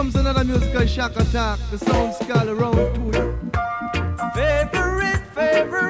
comes another musical shock attack. The sound scale around to it. Favorite, favorite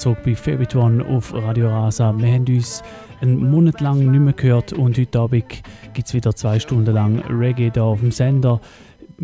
zurück bei Favorite One auf Radio Rasa. Wir haben uns einen Monat lang nicht mehr gehört und heute Abend gibt es wieder zwei Stunden lang Reggae hier auf dem Sender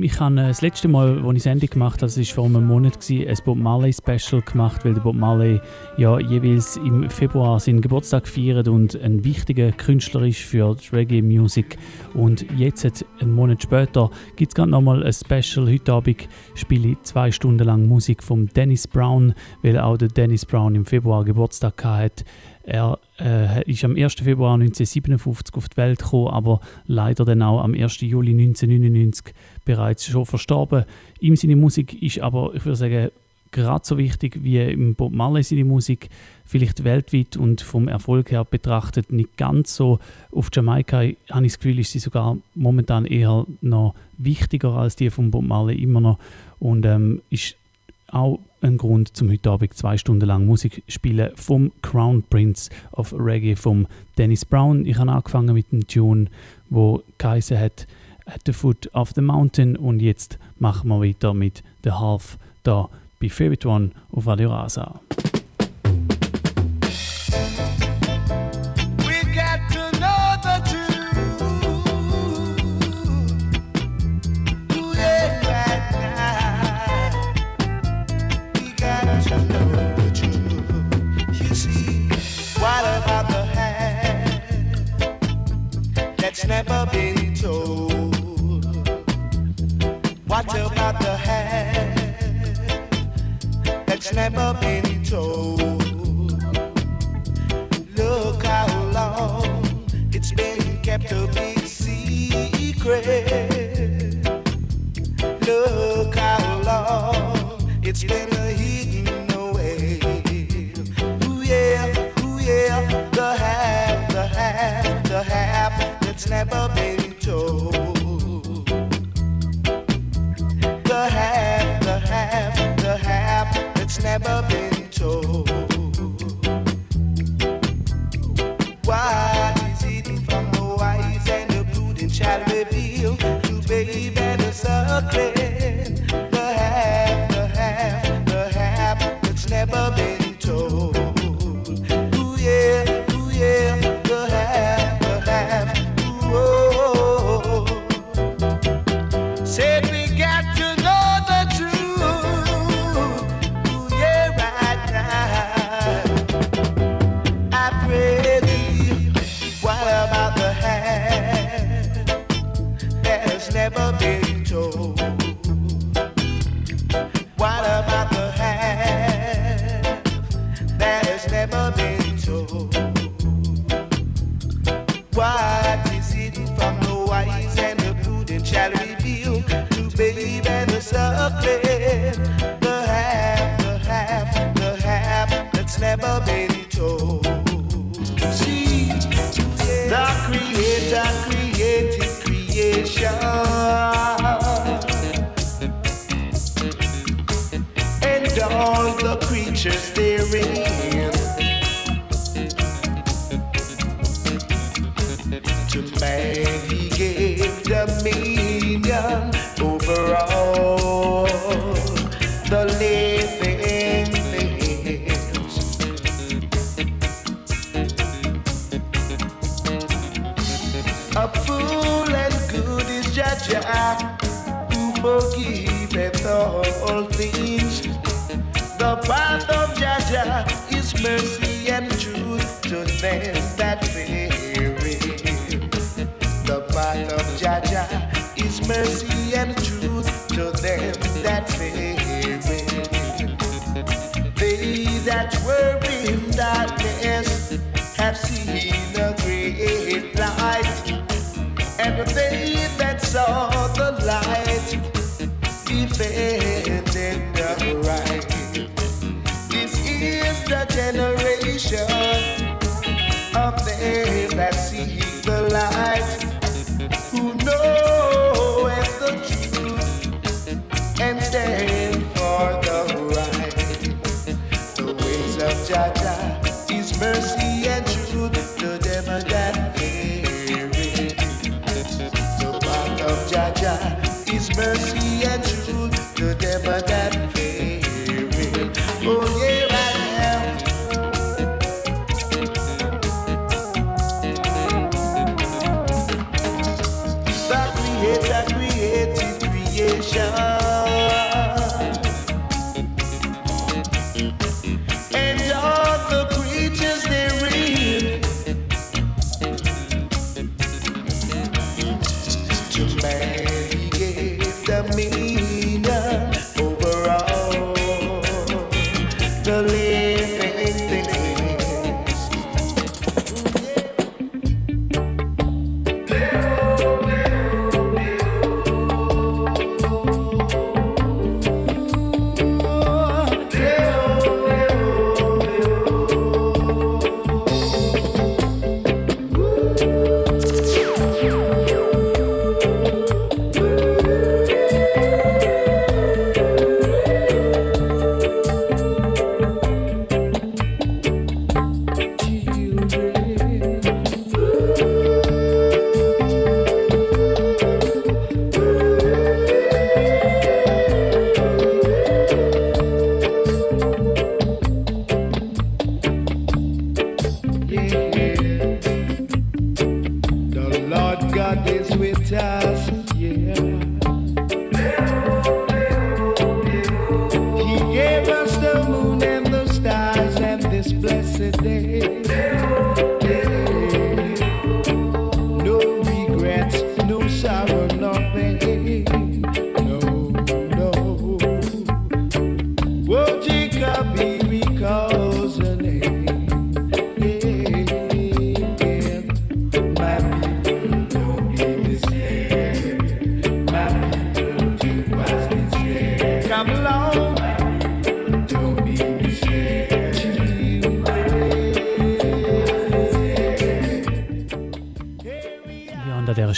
ich habe äh, das letzte Mal, als ich Sendung gemacht habe, das war vor einem Monat, ein Bob Marley Special gemacht, weil der Bob Marley ja jeweils im Februar seinen Geburtstag feiert und ein wichtiger Künstler ist für die Reggae-Musik. Und jetzt, einen Monat später, gibt es gerade nochmal ein Special. Heute Abend spiele ich zwei Stunden lang Musik von Dennis Brown, weil auch der Dennis Brown im Februar Geburtstag hatte. Er äh, ist am 1. Februar 1957 auf die Welt gekommen, aber leider dann auch am 1. Juli 1999 bereits schon verstorben. Ihm seine Musik ist aber, ich würde sagen, gerade so wichtig wie im Bob Marley seine Musik, vielleicht weltweit und vom Erfolg her betrachtet nicht ganz so. Auf Jamaika habe ich das Gefühl, ist sie sogar momentan eher noch wichtiger als die von Bob Marley immer noch und ähm, ist auch ein Grund, zum heute Abend zwei Stunden lang Musik spielen vom Crown Prince of Reggae von Dennis Brown. Ich habe angefangen mit einem Tune, wo geheißen hat At the Foot of the Mountain. Und jetzt machen wir weiter mit The Half da bei Favorite One auf Radio never been about the hand that's never been told? Look how long it's been kept a big secret. Look how long It's been hidden away. Ooh yeah, ooh yeah, the half, the half, the half that's never been end up right.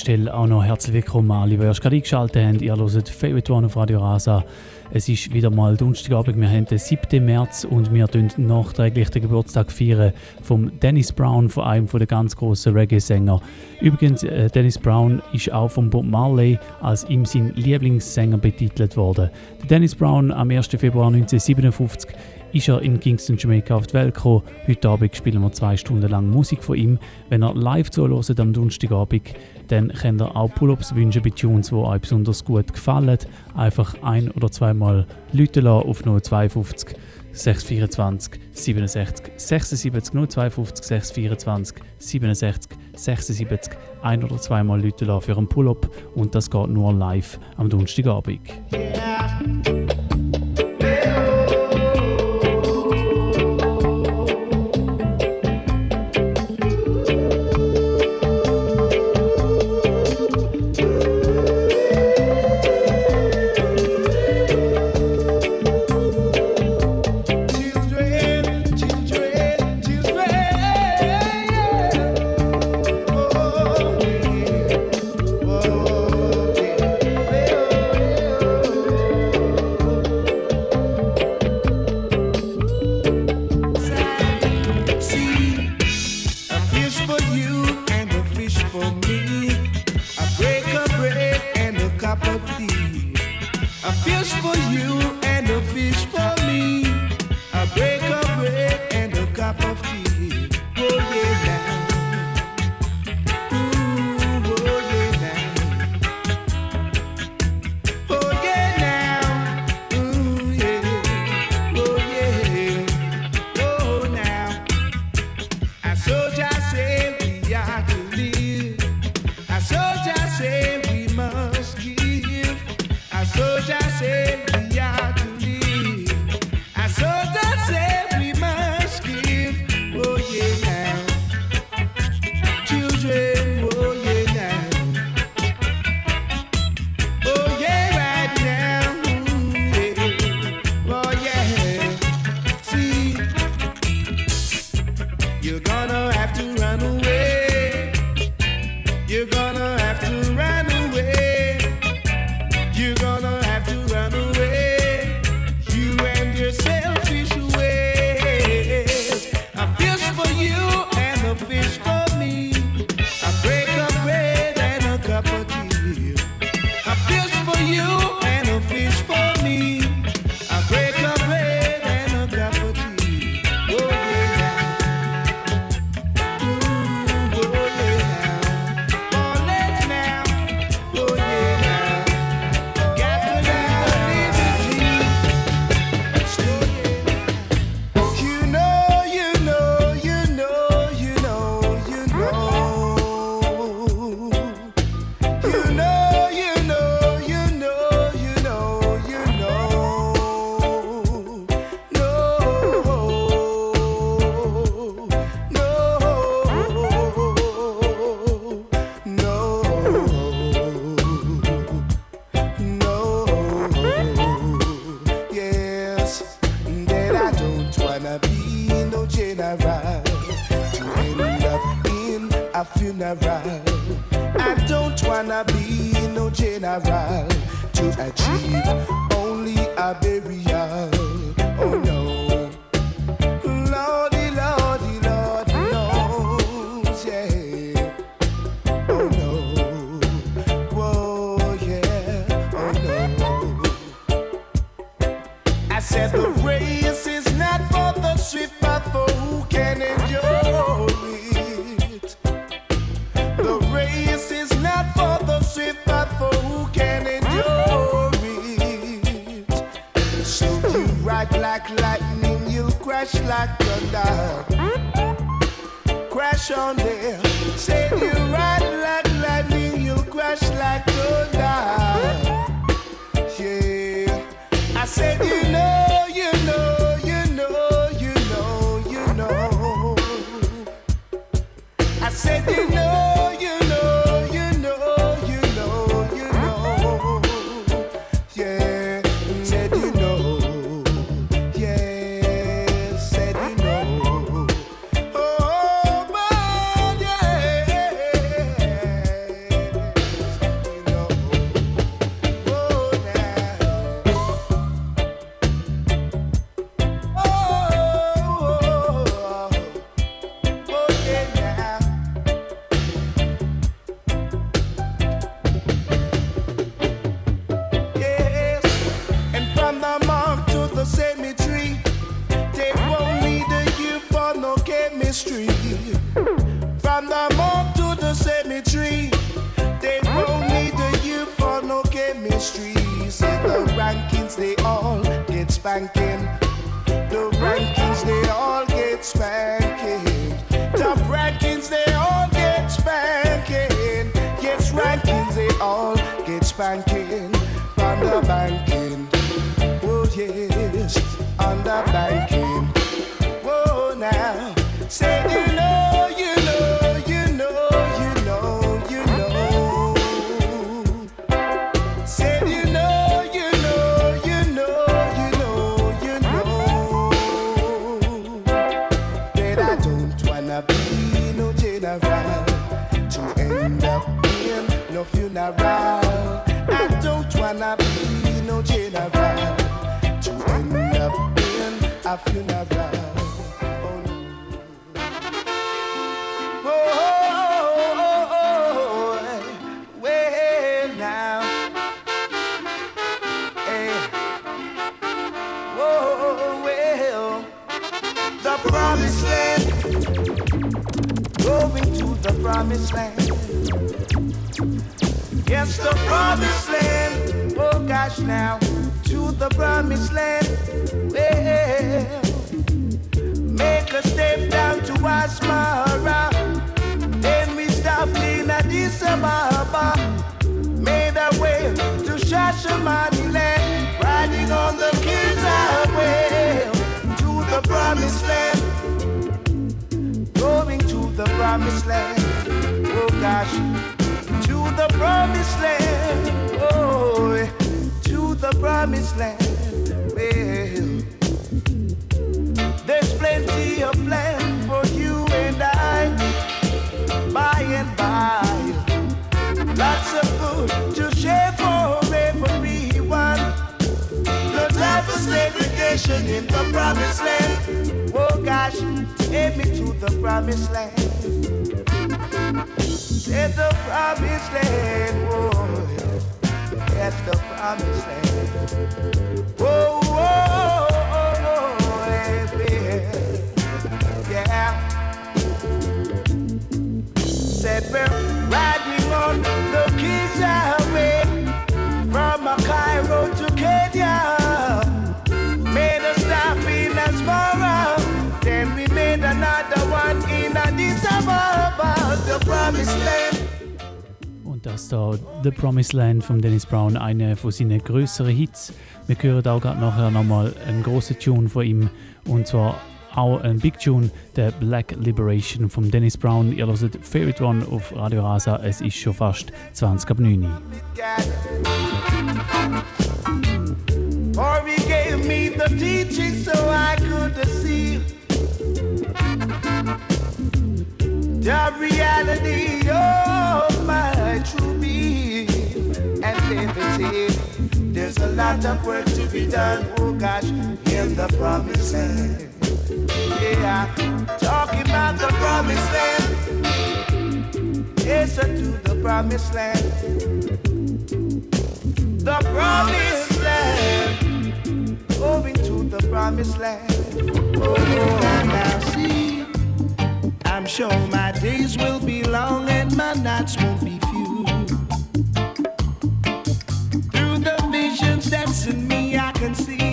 Stelle auch noch herzlich willkommen alle, die erst gerade eingeschaltet haben. Ihr hört Favorite One auf Radio Rasa. Es ist wieder mal Donnerstagabend, wir haben den 7. März und wir feiern nachträglich den Geburtstag feiern von Dennis Brown, von einem der ganz großen Reggae-Sänger. Übrigens, äh, Dennis Brown ist auch von Bob Marley als ihm sein Lieblingssänger betitelt worden. Dennis Brown am 1. Februar 1957 ist er in Kingston, Jamaica auf die Welt gekommen. Heute Abend spielen wir zwei Stunden lang Musik von ihm. Wenn er live zuhört am Donnerstagabend, dann könnt ihr auch Pull-Ups wünschen bei Tunes, die euch besonders gut gefallen. Einfach ein- oder zweimal Leute auf 052 624 67 76 052 624 67 76 ein- oder zweimal Leute für einen Pull-Up und das geht nur live am Donnerstagabend. Promised von Dennis Brown, einer von seinen größeren Hits. Wir hören auch gerade nachher nochmal einen grossen Tune von ihm und zwar auch ein Big Tune, der Black Liberation von Dennis Brown. Ihr hört Favorite One auf Radio Rasa, es ist schon fast 20 ab 9 For he gave me the teaching so I could deceive the reality a lot of work to be done, oh gosh, in the promised land. Yeah, talking about the promised land. Yes, to the promised land. The promised land. Moving to the promised land. Oh, and now see. I'm sure my days will be long and my nights won't be to me, I can see.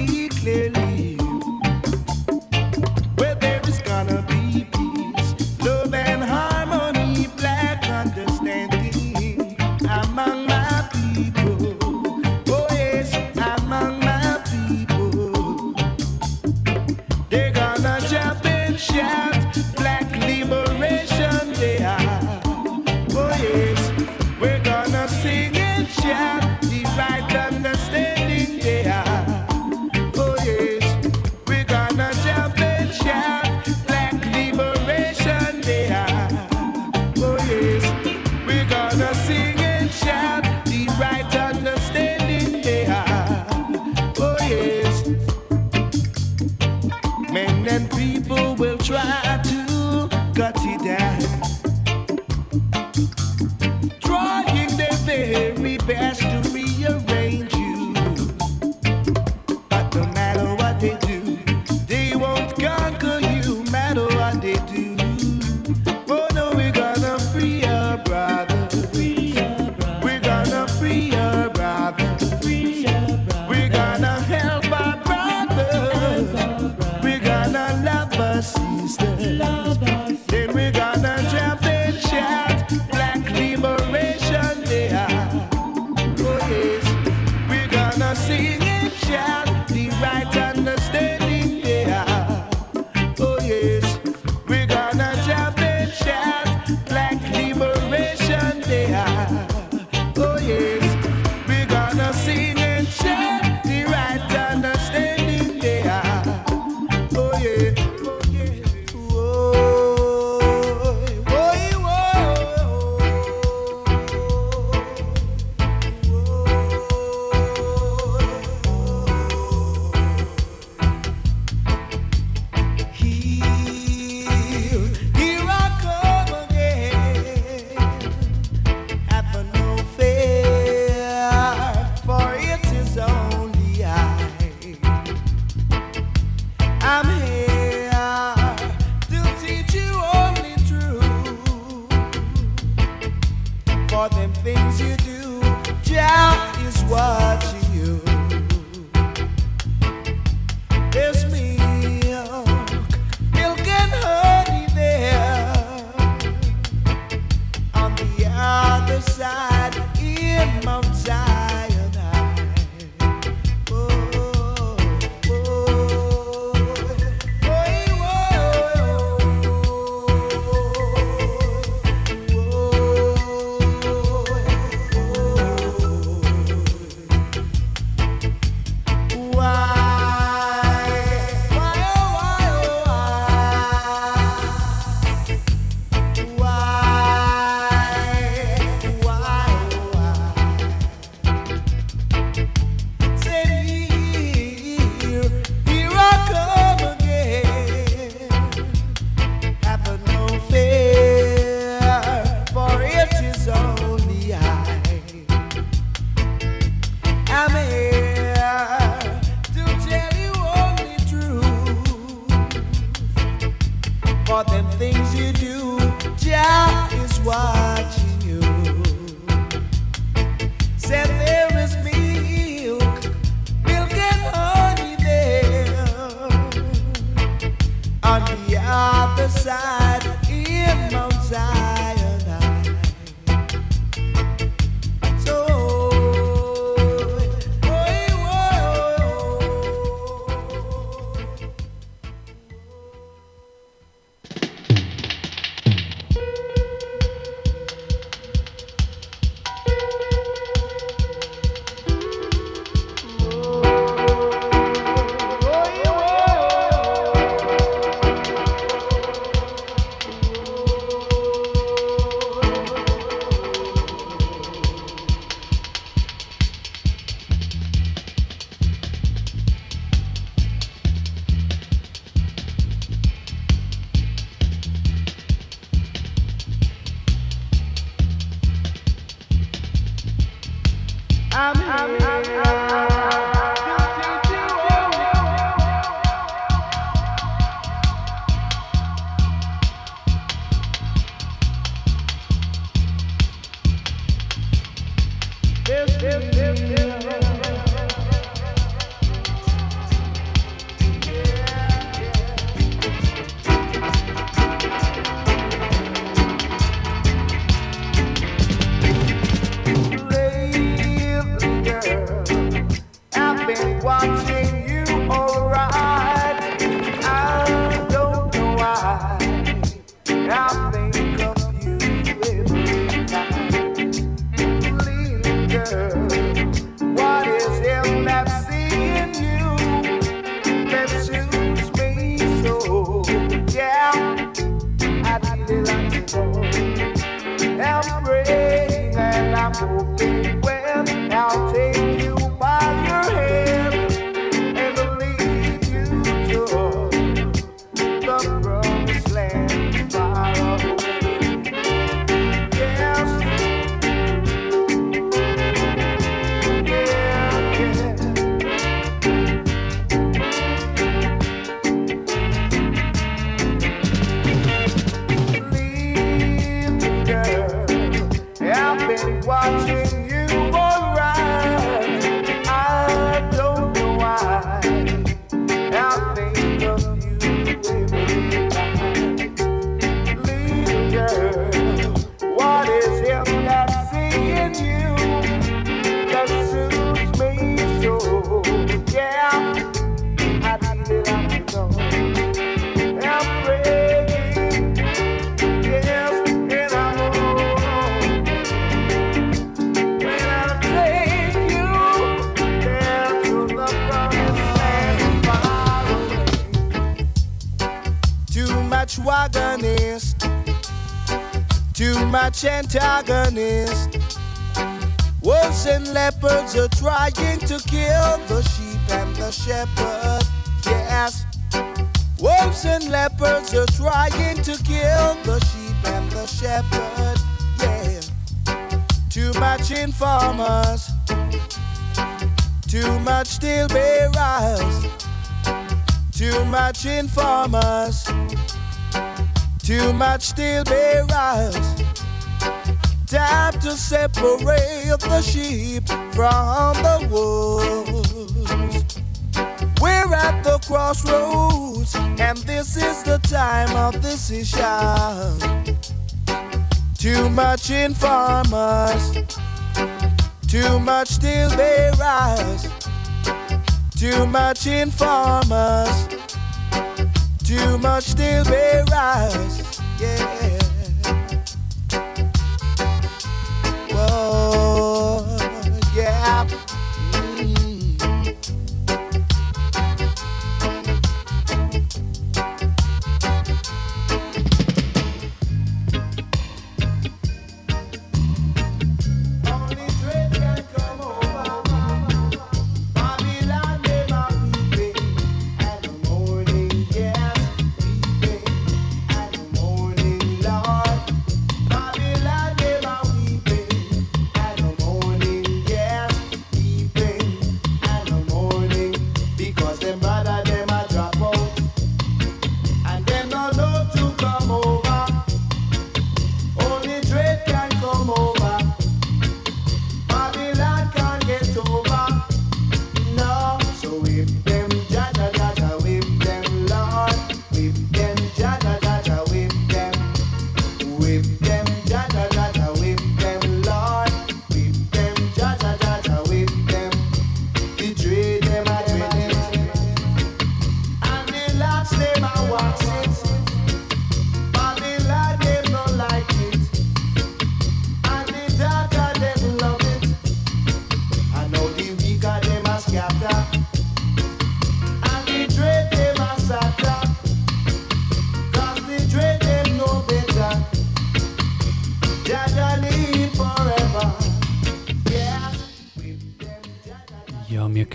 Yeah. much antagonist. Wolves and leopards are trying to kill the sheep and the shepherd. Yes. Wolves and leopards are trying to kill the sheep and the shepherd. Yeah. Too much informers. Too much still bearers. Too much informers, too much still steel bearers. Time to separate the sheep from the wolves. We're at the crossroads, and this is the time of decision. Too much informers, too much still steel bearers. Too much informers, too much still be rise. Yeah.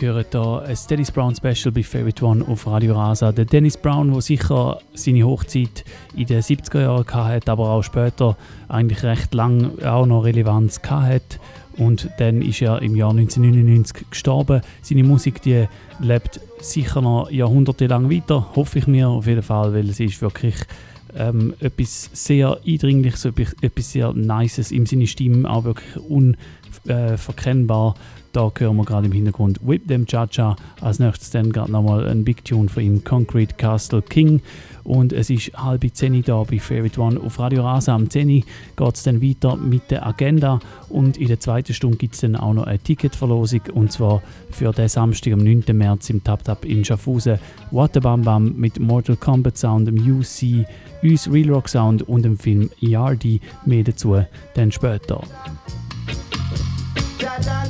Hören hier ein Dennis Brown Special bei Favorite One auf Radio Rasa. Der Dennis Brown, der sicher seine Hochzeit in den 70er Jahren hatte, aber auch später eigentlich recht lang auch noch Relevanz hatte. Und dann ist er im Jahr 1999 gestorben. Seine Musik die lebt sicher noch jahrhundertelang weiter, hoffe ich mir auf jeden Fall, weil es ist wirklich ähm, etwas sehr Eindringliches, etwas sehr Nices in seiner Stimme, auch wirklich unverkennbar. Da hören wir gerade im Hintergrund Whip Them Cha-Cha. Als nächstes dann gerade nochmal ein Big Tune von ihm, Concrete Castle King. Und es ist halb zehn da bei Favorite One auf Radio Rasa. Am 10 geht es dann weiter mit der Agenda. Und in der zweiten Stunde gibt es dann auch noch eine Ticketverlosung. Und zwar für den Samstag am 9. März im Tap Tap in Schaffhausen. What Bam Bam mit Mortal Kombat Sound, dem UC, uns Real Rock Sound und dem Film Yardy. Mehr dazu dann später. Jaja live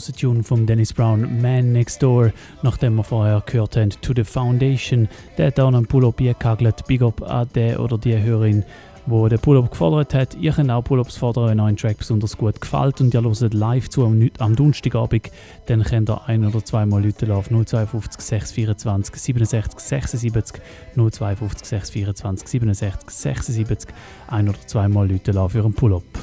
große Tune von Dennis Brown, Man Next Door, nachdem wir vorher gehört haben, To the Foundation. Der hat dann einen Pull-Up gekagelt. Big up an den oder die Hörerin, wo der Pull-Up gefordert hat. Ihr könnt auch Pull-Ups fordern, wenn euch ein Track besonders gut gefällt und ihr hört live zu am, am Donnerstagabend, dann könnt ihr ein- oder zweimal Leute auf 052 624 67 76 052 624 67 76 ein- oder zweimal Leute für einen Pull-Up.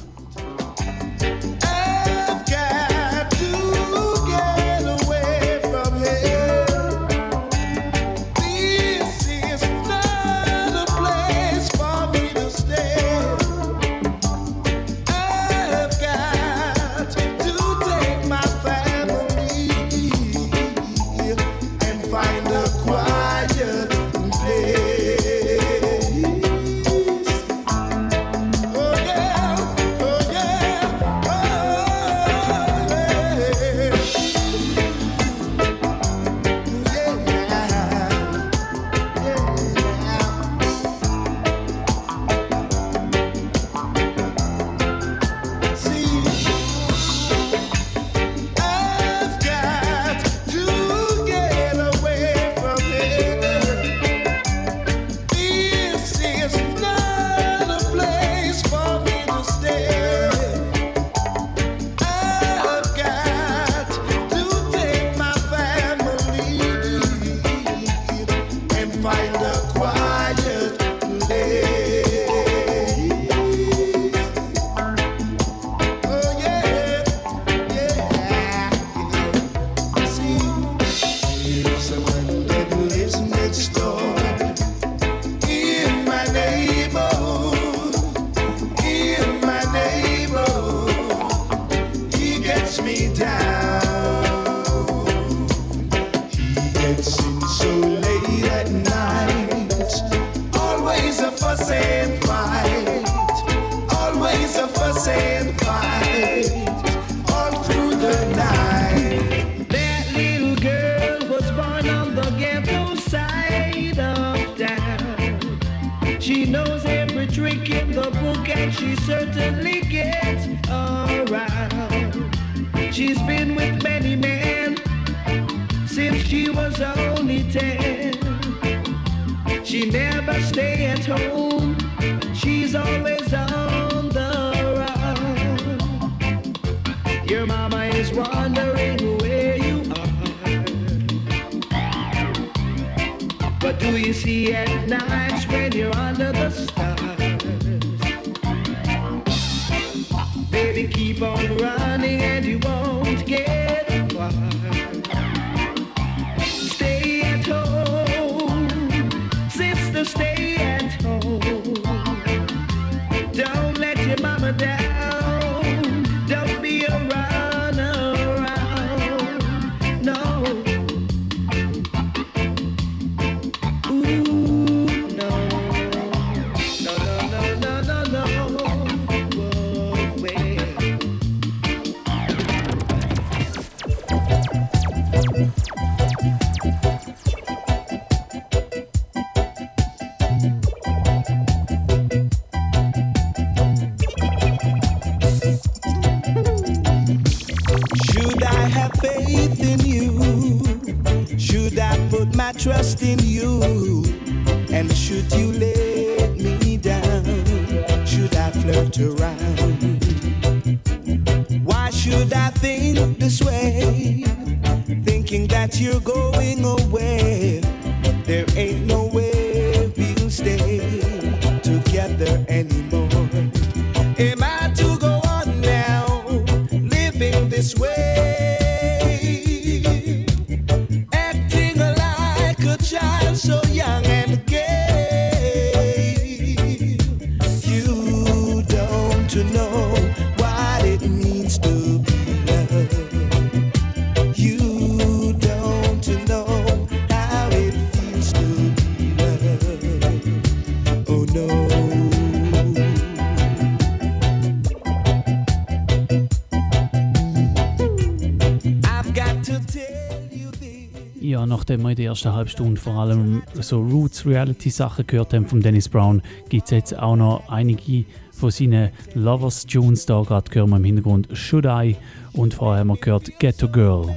Der ersten halben Stunde vor allem so Roots-Reality-Sachen gehört haben von Dennis Brown, gibt es jetzt auch noch einige von seinen Lovers-Tunes da. Gerade hören wir im Hintergrund Should I und vorher haben wir gehört Ghetto Girl.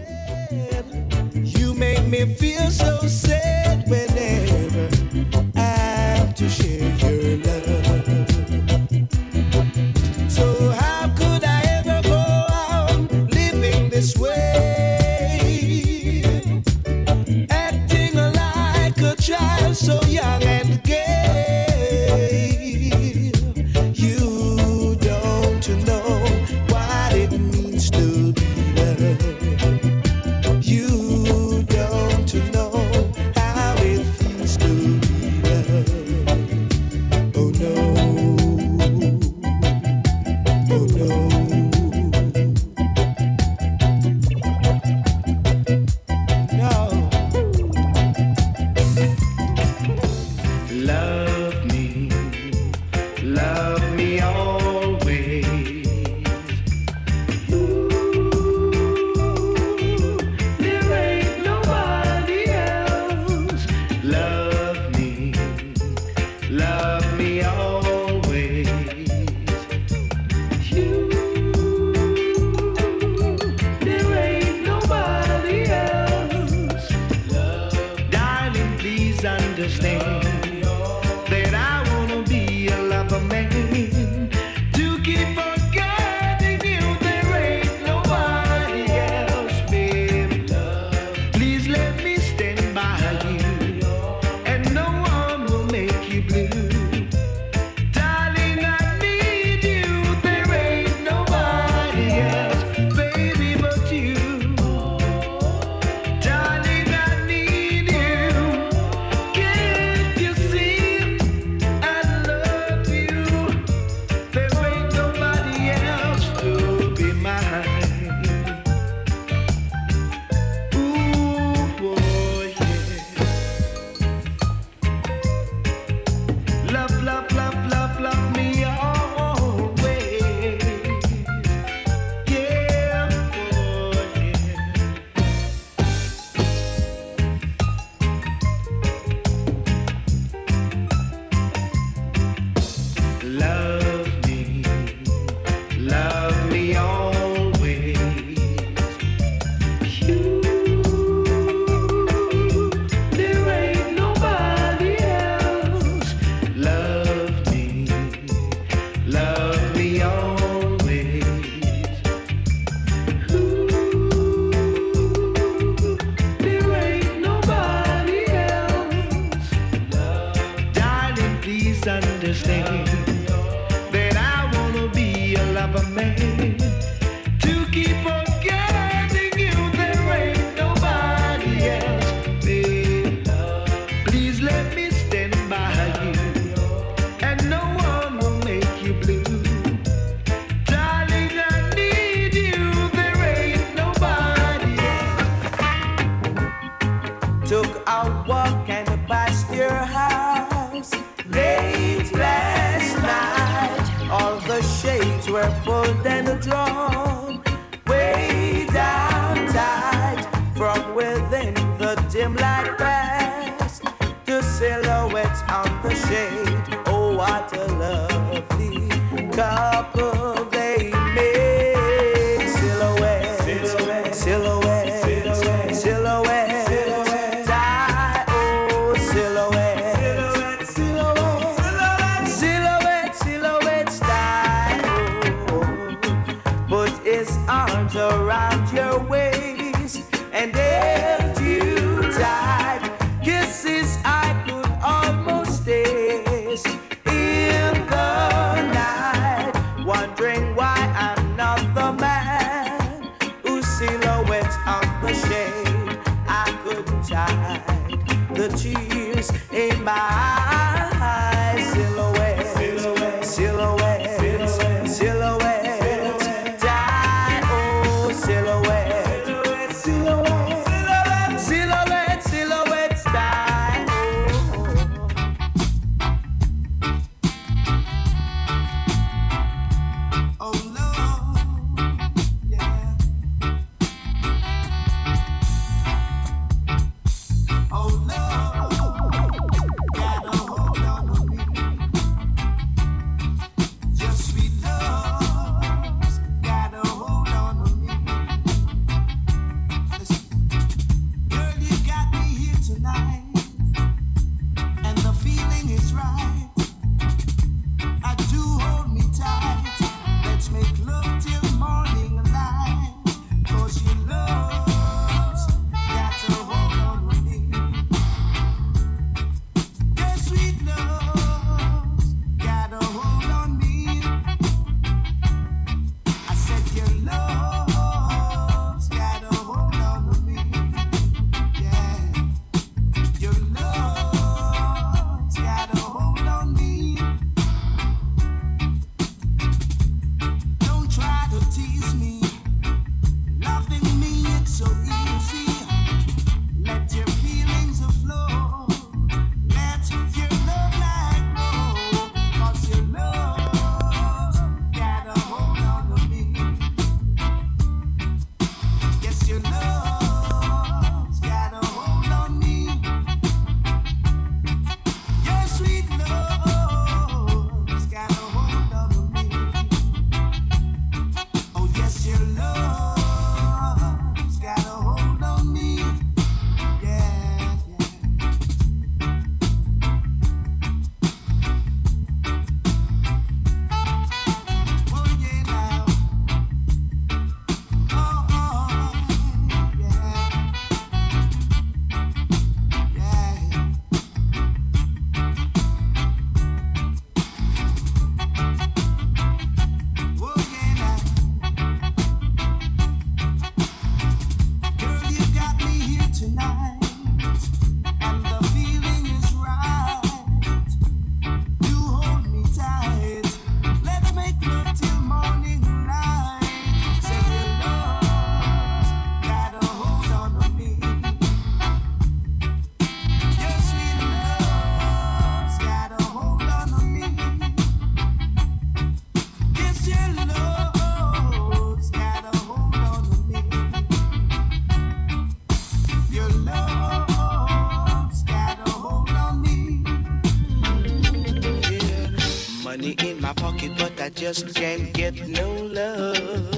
just can't get no love.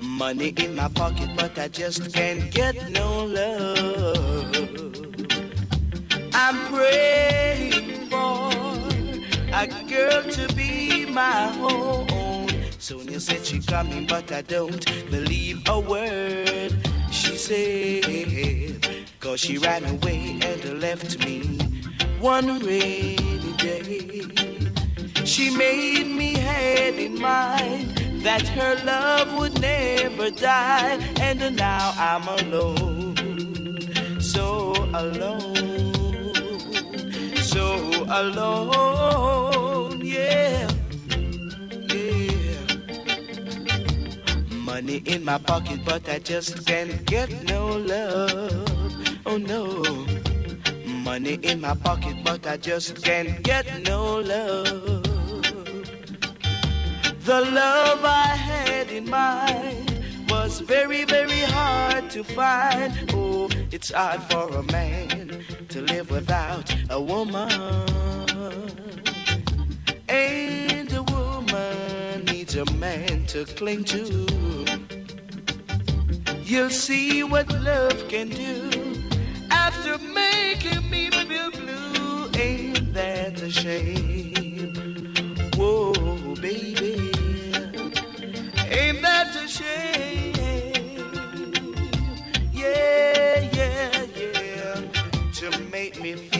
Money in my pocket, but I just can't get no love. I'm praying for a girl to be my own. Sonia said she coming, but I don't believe a word she said. Cause she ran away and left me one rainy day. She made me head in mind that her love would never die, and now I'm alone, so alone, so alone, yeah. money in my pocket, but I just can't get no love. Oh no. Money in my pocket, but I just can't get no love. The love I had in mind was very, very hard to find. Oh, it's hard for a man to live without a woman. And a woman needs a man to cling to. You'll see what love can do after making me feel blue. Ain't that a shame? Whoa, baby. Ain't that a shame? Yeah, yeah, yeah. To make me feel.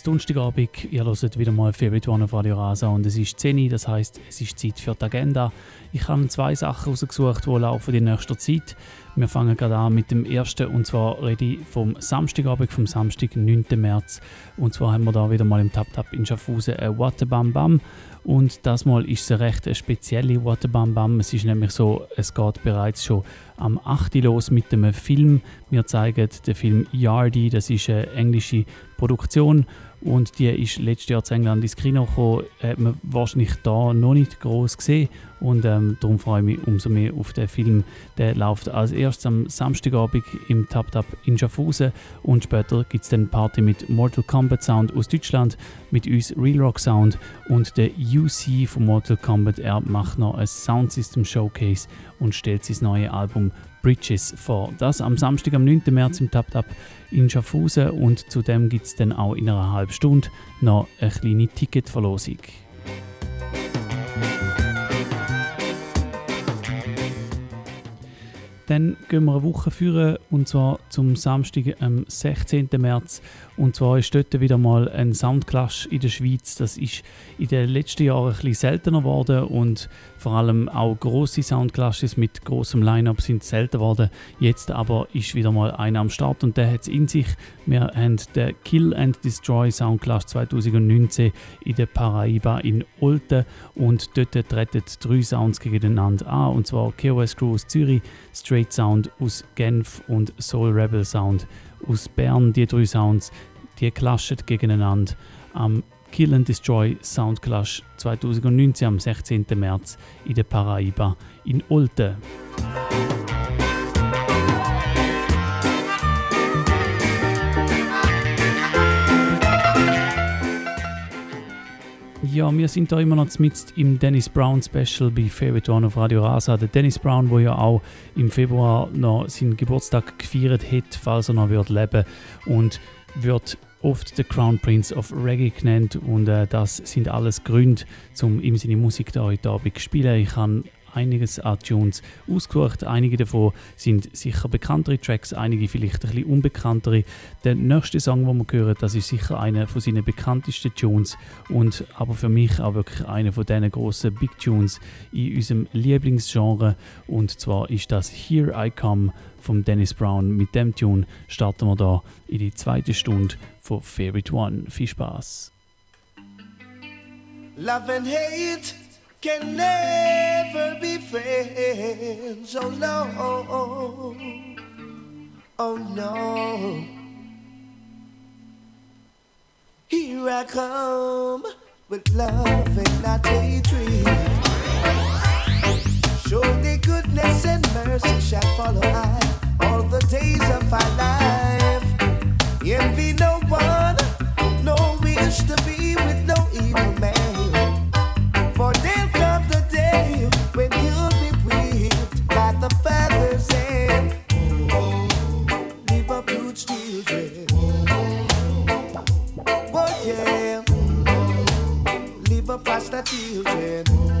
Es Donnerstagabend. Ihr hört wieder mal Favorite One auf Radio Rasa und es ist 10 Uhr, das heisst, es ist Zeit für die Agenda. Ich habe zwei Sachen rausgesucht, die laufen in nächster Zeit. Wir fangen gerade an mit dem ersten und zwar rede ich vom Samstagabend, vom Samstag, 9. März. Und zwar haben wir da wieder mal im Tap Tap in Schaffhausen ein Wattebam Bam. Und das Mal ist es eine recht spezielle Wattebam Bam. Es ist nämlich so, es geht bereits schon am 8. los mit dem Film. Wir zeigen den Film Yardy, das ist eine englische Produktion und die ist letztes Jahr zu England ins Kino gekommen. Hat man wahrscheinlich da noch nicht groß gesehen und ähm, darum freue ich mich umso mehr auf den Film. Der läuft als erstes am Samstagabend im Tap Tap in Schaffhausen und später gibt es dann Party mit Mortal Kombat Sound aus Deutschland, mit uns Real Rock Sound und der UC von Mortal Kombat. Er macht noch ein Sound System Showcase und stellt sein neues Album Bridges vor. Das am Samstag, am 9. März im Tap Tap in Schaffhausen und zudem gibt es dann auch in einer halben Stunde noch eine kleine Ticketverlosung. Dann gehen wir eine Woche führen und zwar zum Samstag, am 16. März. Und zwar ist dort wieder mal ein Soundclash in der Schweiz. Das ist in den letzten Jahren ein bisschen seltener geworden und vor allem auch große Soundclashes mit großem Line-Up sind selten geworden. Jetzt aber ist wieder mal einer am Start und der hat es in sich. Wir haben den Kill and Destroy Soundclash 2019 in der Paraiba in Olten und dort treten drei Sounds gegeneinander an und zwar KOS Crew aus Zürich, Straight Sound aus Genf und Soul Rebel Sound aus Bern. Die drei Sounds, die clashen gegeneinander am Kill and Destroy Sound Clash 2019 am 16. März in der Paraiba in Olten. Ja, wir sind da immer noch mit im Dennis Brown Special bei Favorite One auf Radio Rasa. Der Dennis Brown, der ja auch im Februar noch seinen Geburtstag gefeiert hat, falls er noch wird leben und wird oft der Crown Prince of Reggae genannt und äh, das sind alles Gründe, um ihm seine Musik heute Abend zu spielen. Ich habe einiges an Tunes ausgesucht. Einige davon sind sicher bekanntere Tracks, einige vielleicht ein bisschen unbekanntere. Der nächste Song, den wir hören, das ist sicher einer von seinen bekanntesten Tunes und aber für mich auch wirklich einer von diesen grossen Big Tunes in unserem Lieblingsgenre und zwar ist das Here I Come von Dennis Brown. Mit dem Tune starten wir da in die zweite Stunde von Favorite One. Viel Spaß! Love and hate can never be friends. Oh no, oh no. Here I come with love and not hatred. Surely goodness and mercy shall follow I all the days of my life. Envy no one, no wish to be with no evil man. For there'll come the day when you'll be whipped by the feathers and huge children. Oh yeah, leave up past children.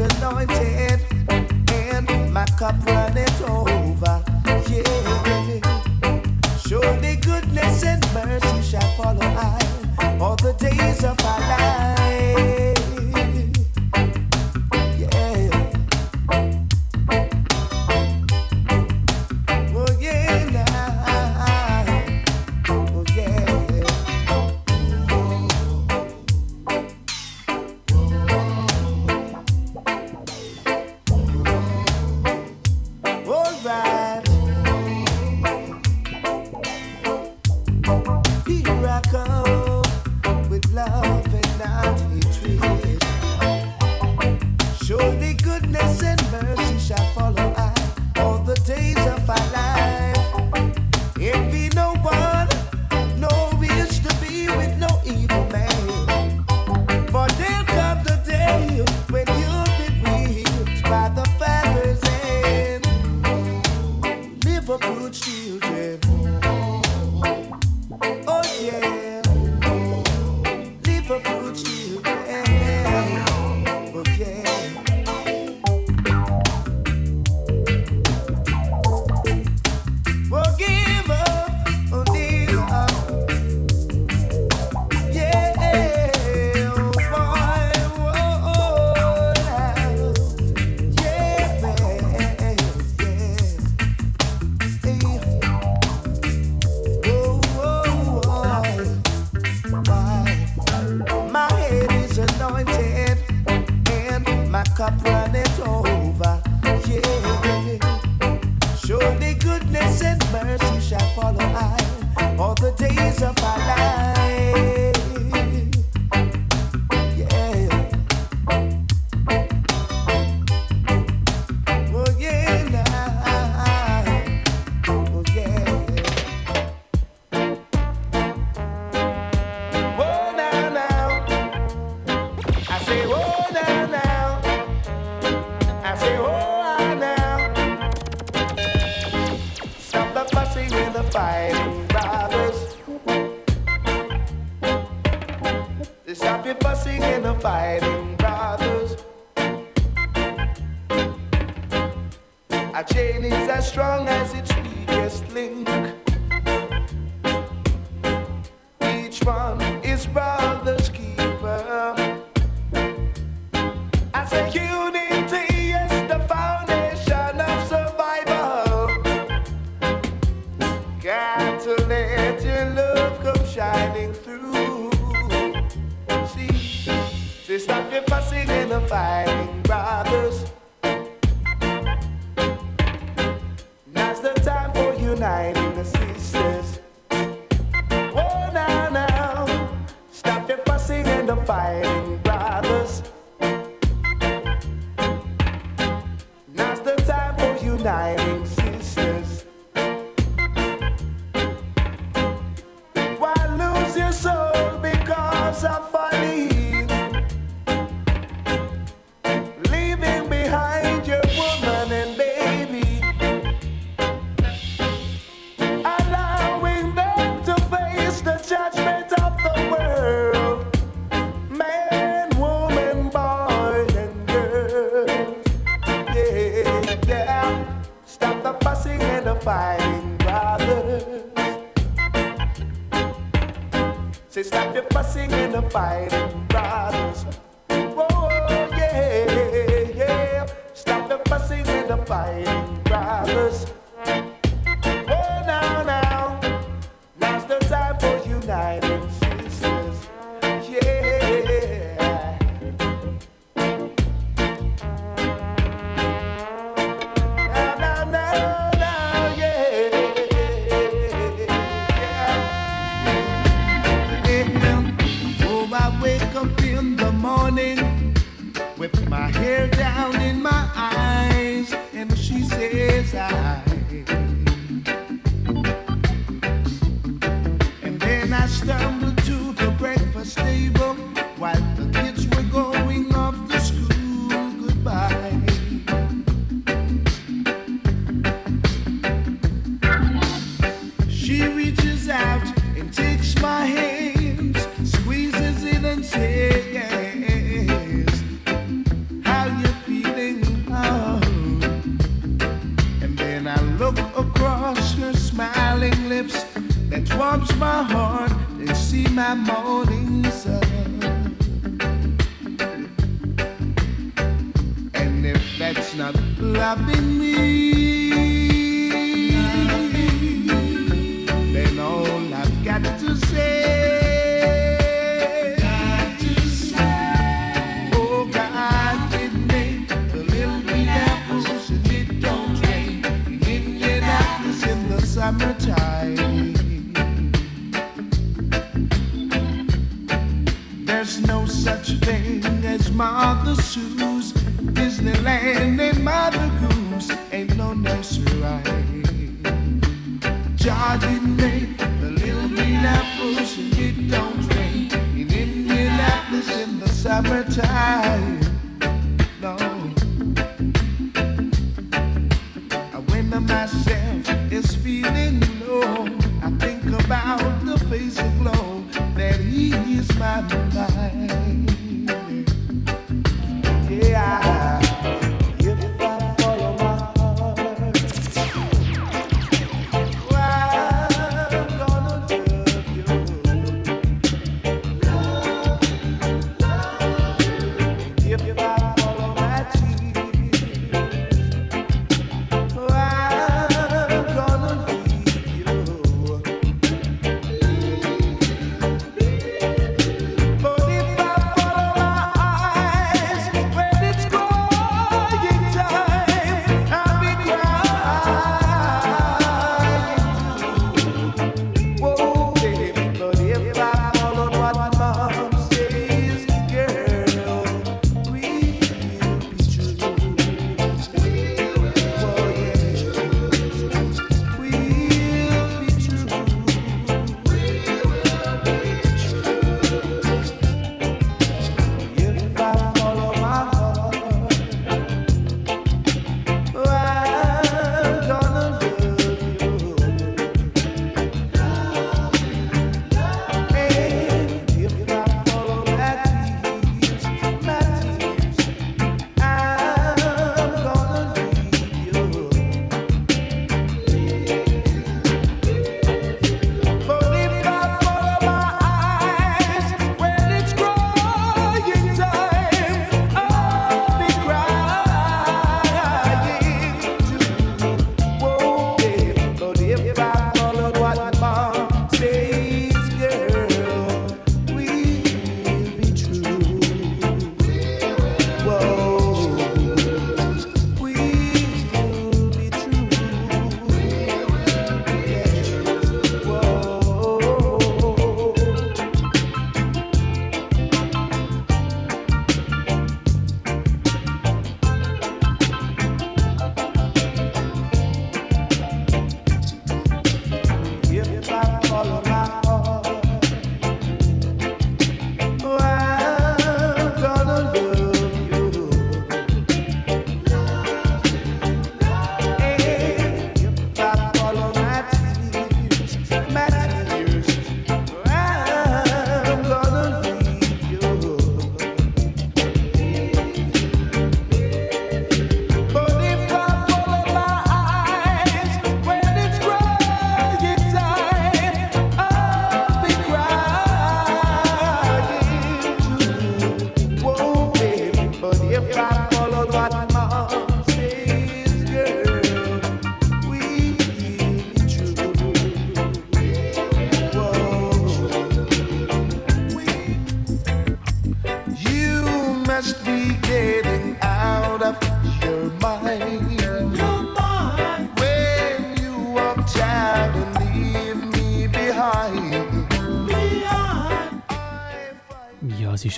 Anointed and my cup runneth over. Yeah. Surely goodness and mercy shall follow I all the days of our life.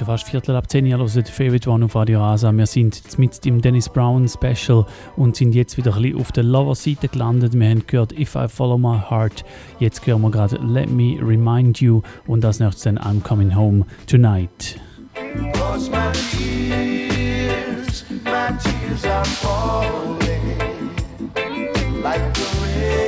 Ist fast Viertel ab 10 Uhr, hört Favorite One auf Radio Rasa. Wir sind mit dem Dennis Brown Special und sind jetzt wieder ein bisschen auf der Lover-Seite gelandet. Wir haben gehört If I Follow My Heart. Jetzt hören wir gerade Let Me Remind You und das nächstes dann I'm Coming Home Tonight. Like the rain.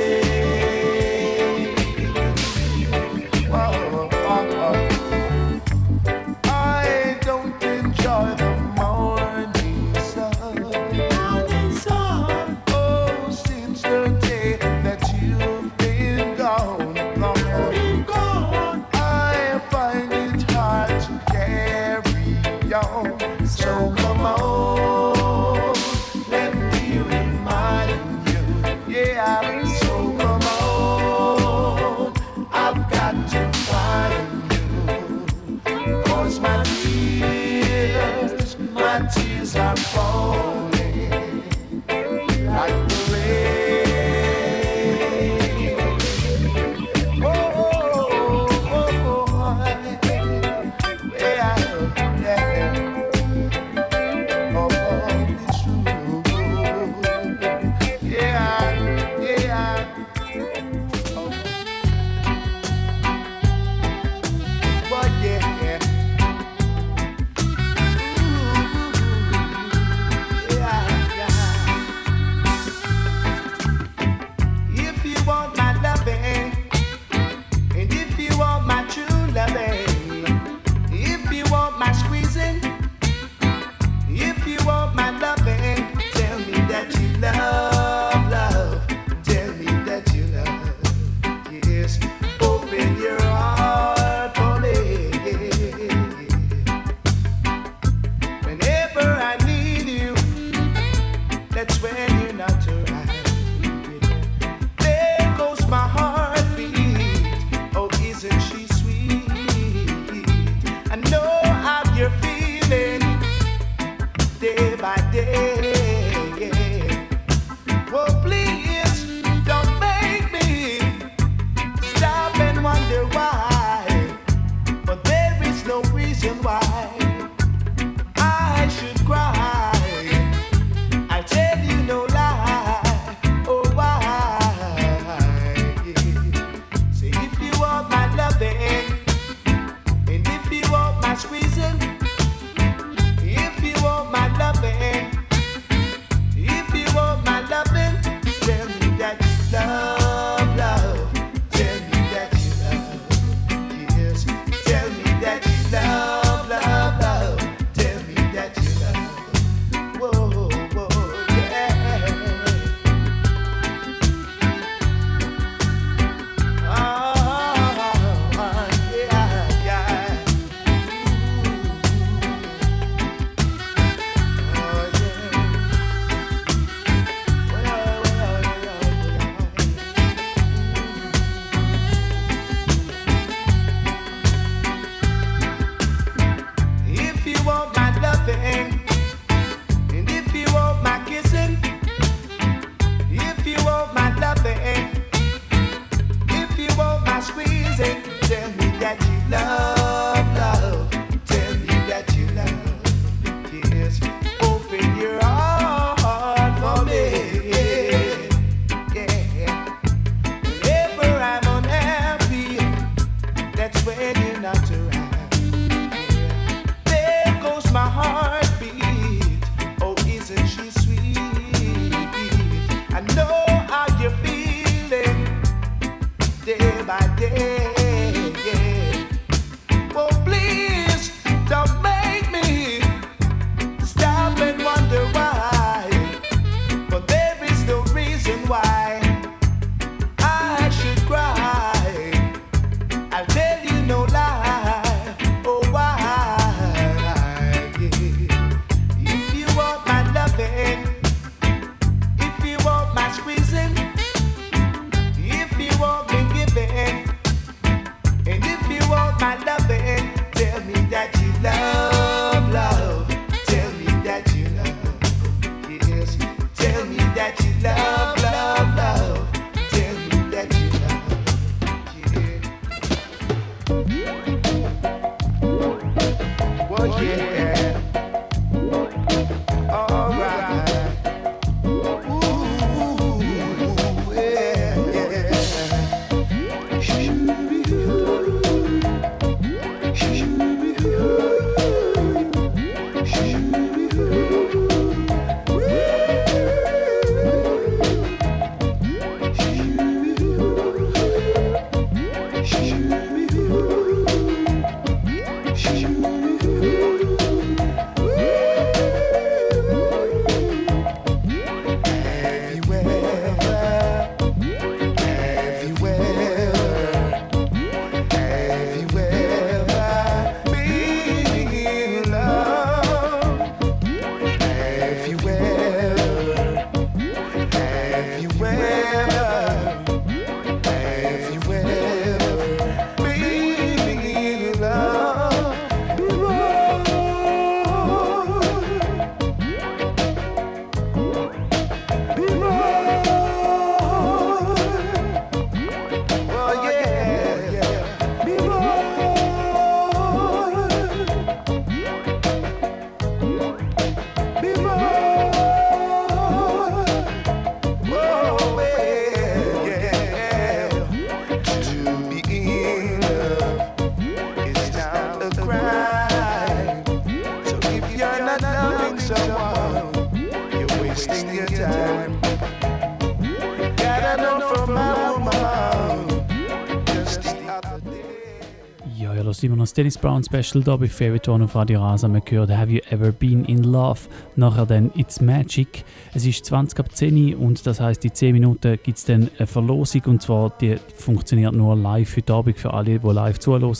Das Dennis Brown Special hier bei Favorite One auf Radio Rasa. Wir gehört Have You Ever Been in Love? Nachher dann It's Magic. Es ist 20 ab 10 und das heißt in 10 Minuten gibt es dann eine Verlosung und zwar die funktioniert nur live heute Abend für alle, die live zuhören.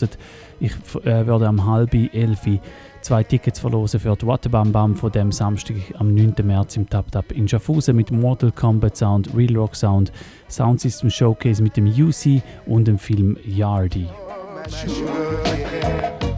Ich äh, werde am halb elf zwei Tickets verlosen für die Wattebam Bam von dem Samstag am 9. März im Tap Tap in Schaffhausen mit Mortal Kombat Sound, Real Rock Sound, Sound System Showcase mit dem UC und dem Film that you.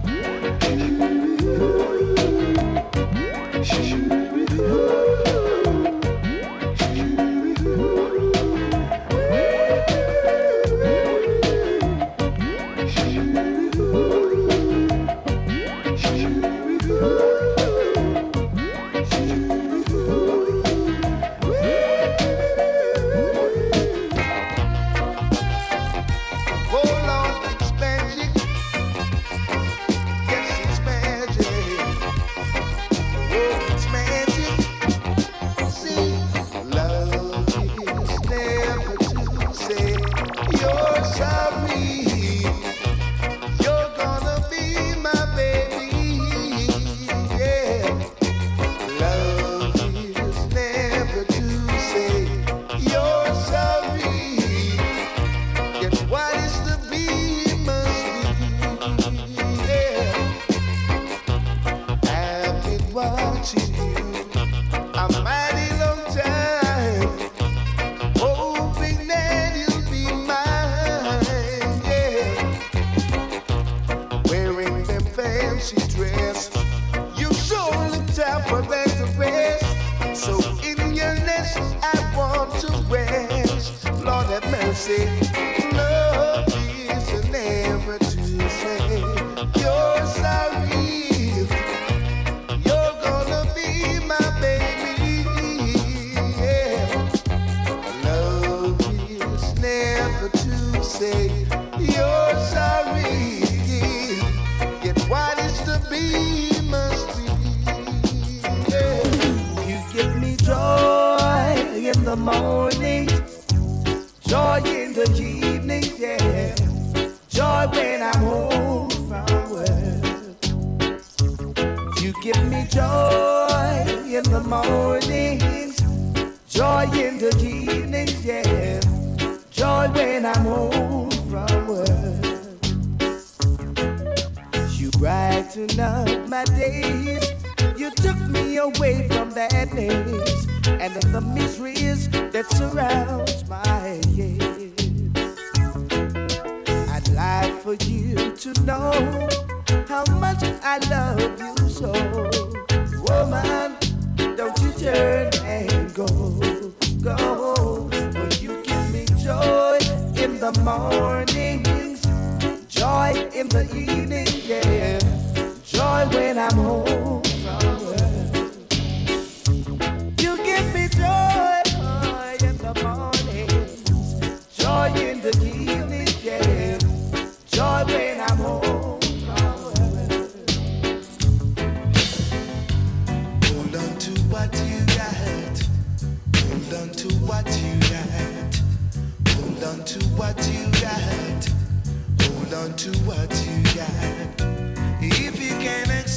days. You took me away from that days and the miseries that surrounds my head. I'd like for you to know how much I love you so. Woman, don't you turn and go, go. But you give me joy in the mornings, joy in the evening, yeah joy when I'm home. You give me joy in the morning, joy in the evening, yeah. Joy when I'm home. Hold on to what you got. Hold on to what you got. Hold on to what you got. Hold on to what you got.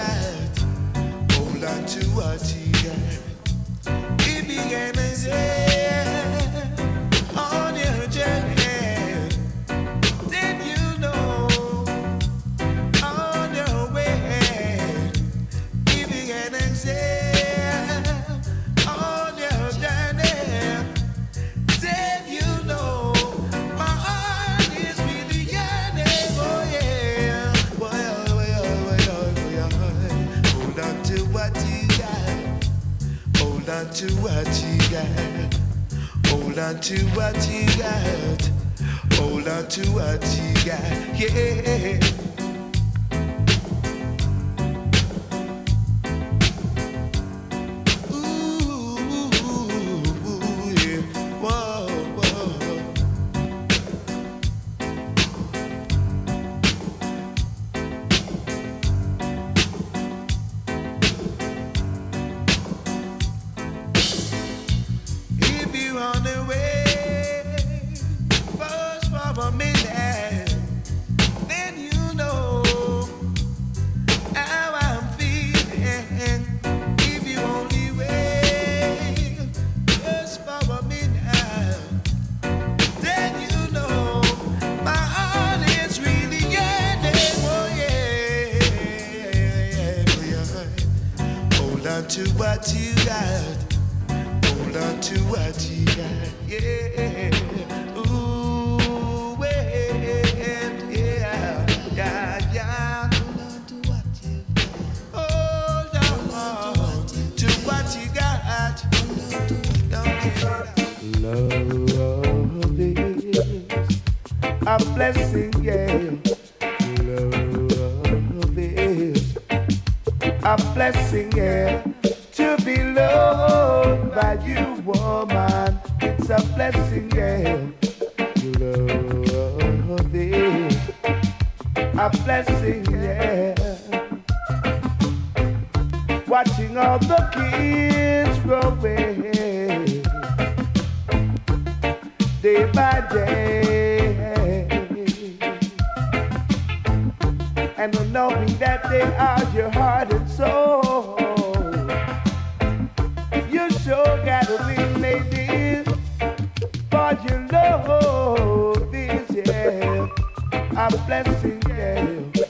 got, hold on to what you got. It began as a to what you got. Hold on to what you got. Hold on to what you got. Yeah. watching all the kids growing day by day, and knowing that they are your heart and soul. You sure gotta live, ladies, for you know this, yeah, a blessing, yeah.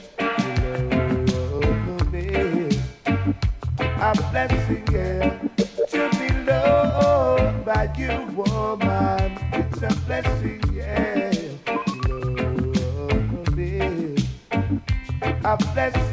blessing, yeah. To be loved by you, woman, it's a blessing, yeah. A blessing.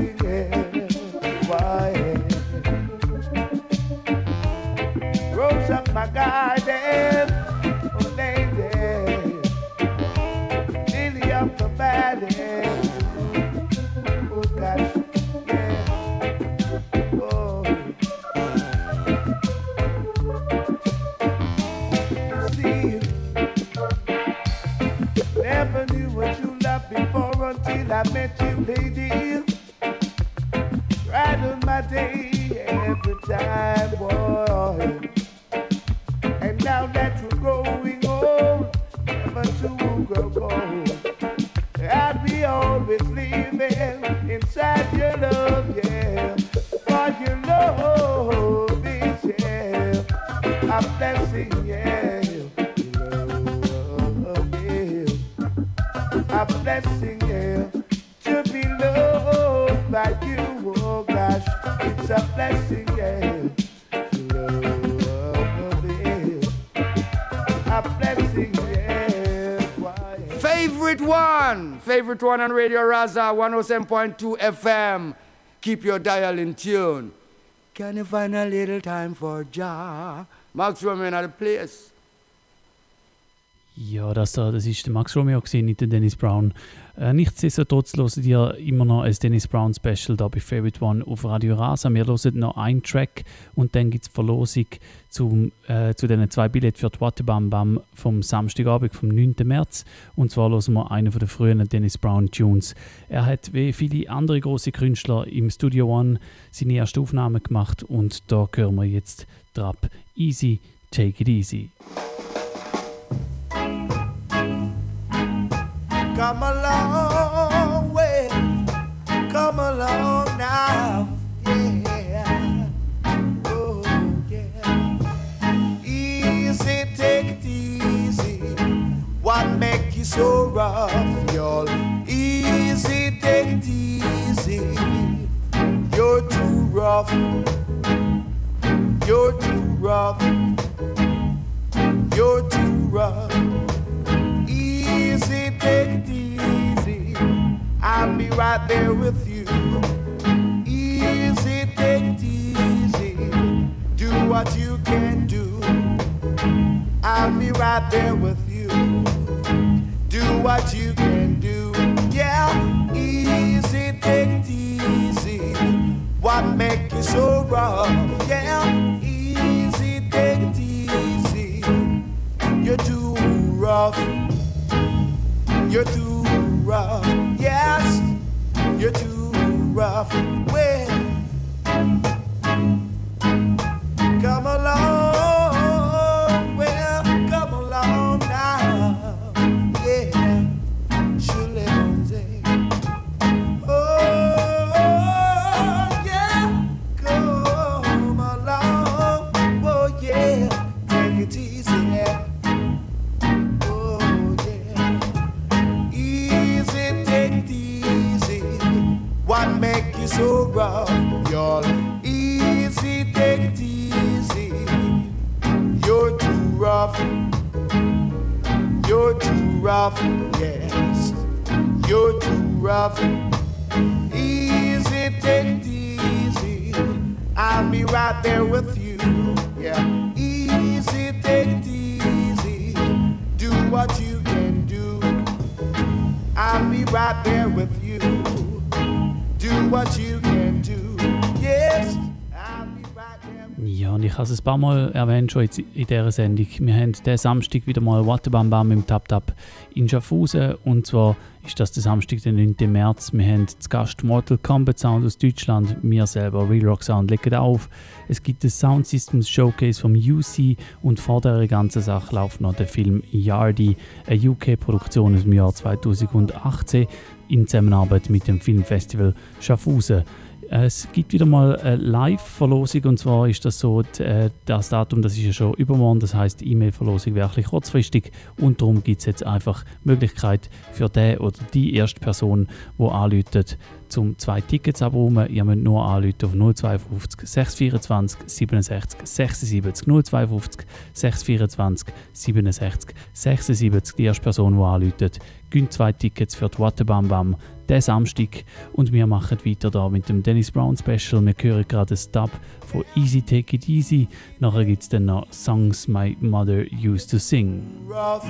Favorite one on Radio Raza 107.2 FM. Keep your dial in tune. Can you find a little time for Jah? Max Roman at the place. Das, das ist der Max Romeo, nicht der Dennis Brown. Äh, nichtsdestotrotz hören ihr immer noch ein Dennis Brown Special da bei Favorite One auf Radio Rasa. Wir hören noch einen Track und dann gibt es Verlosung zum, äh, zu diesen zwei Billets für die Wattebam Bam vom Samstagabend, vom 9. März. Und zwar hören wir einen von den frühen Dennis Brown Tunes. Er hat wie viele andere große Künstler im Studio One seine erste Aufnahme gemacht und da hören wir jetzt Trap Easy, Take It Easy. Come a long way, come along now, yeah, oh yeah. Easy, take it easy. What make you so rough, y'all? Easy, take it easy. You're too rough. You're too rough. You're too rough. Take it easy. I'll be right there with you. Easy, take it easy. Do what you can do. I'll be right there with you. Do what you can do. Yeah, easy, take it easy. What make you so rough? Yeah, easy, take it easy. You're too rough. You're too rough. Yes, you're too rough. Well, paar Mal erwähnt schon jetzt in dieser Sendung. Wir haben diesen Samstag wieder mal Wattebam Bam im Tap Tap in Schaffhausen. Und zwar ist das der Samstag, der 9. März. Wir haben zu Gast Mortal Kombat Sound aus Deutschland. Wir selber, Real Rock Sound, legen auf. Es gibt das Sound Systems Showcase vom UC und vor der ganzen Sache läuft noch der Film Yardy, eine UK-Produktion aus dem Jahr 2018 in Zusammenarbeit mit dem Filmfestival Schaffhausen. Es gibt wieder mal eine Live-Verlosung und zwar ist das so, äh, das Datum, das ist ja schon übermorgen, das heißt E-Mail-Verlosung wäre ein kurzfristig und darum gibt es jetzt einfach Möglichkeit für den oder die erste Person, die anläutet, zum zwei Tickets abrufen. Ihr müsst nur anrufen auf 052 624 67 76 052 624 67 76. Die erste Person, die anruft, gönnt zwei Tickets für die Wattebam Bam diesen Samstag. Und wir machen weiter da mit dem Dennis Brown Special. Wir hören gerade ein Dub von Easy Take It Easy. Nachher gibt es dann noch Songs My Mother Used to Sing. rough.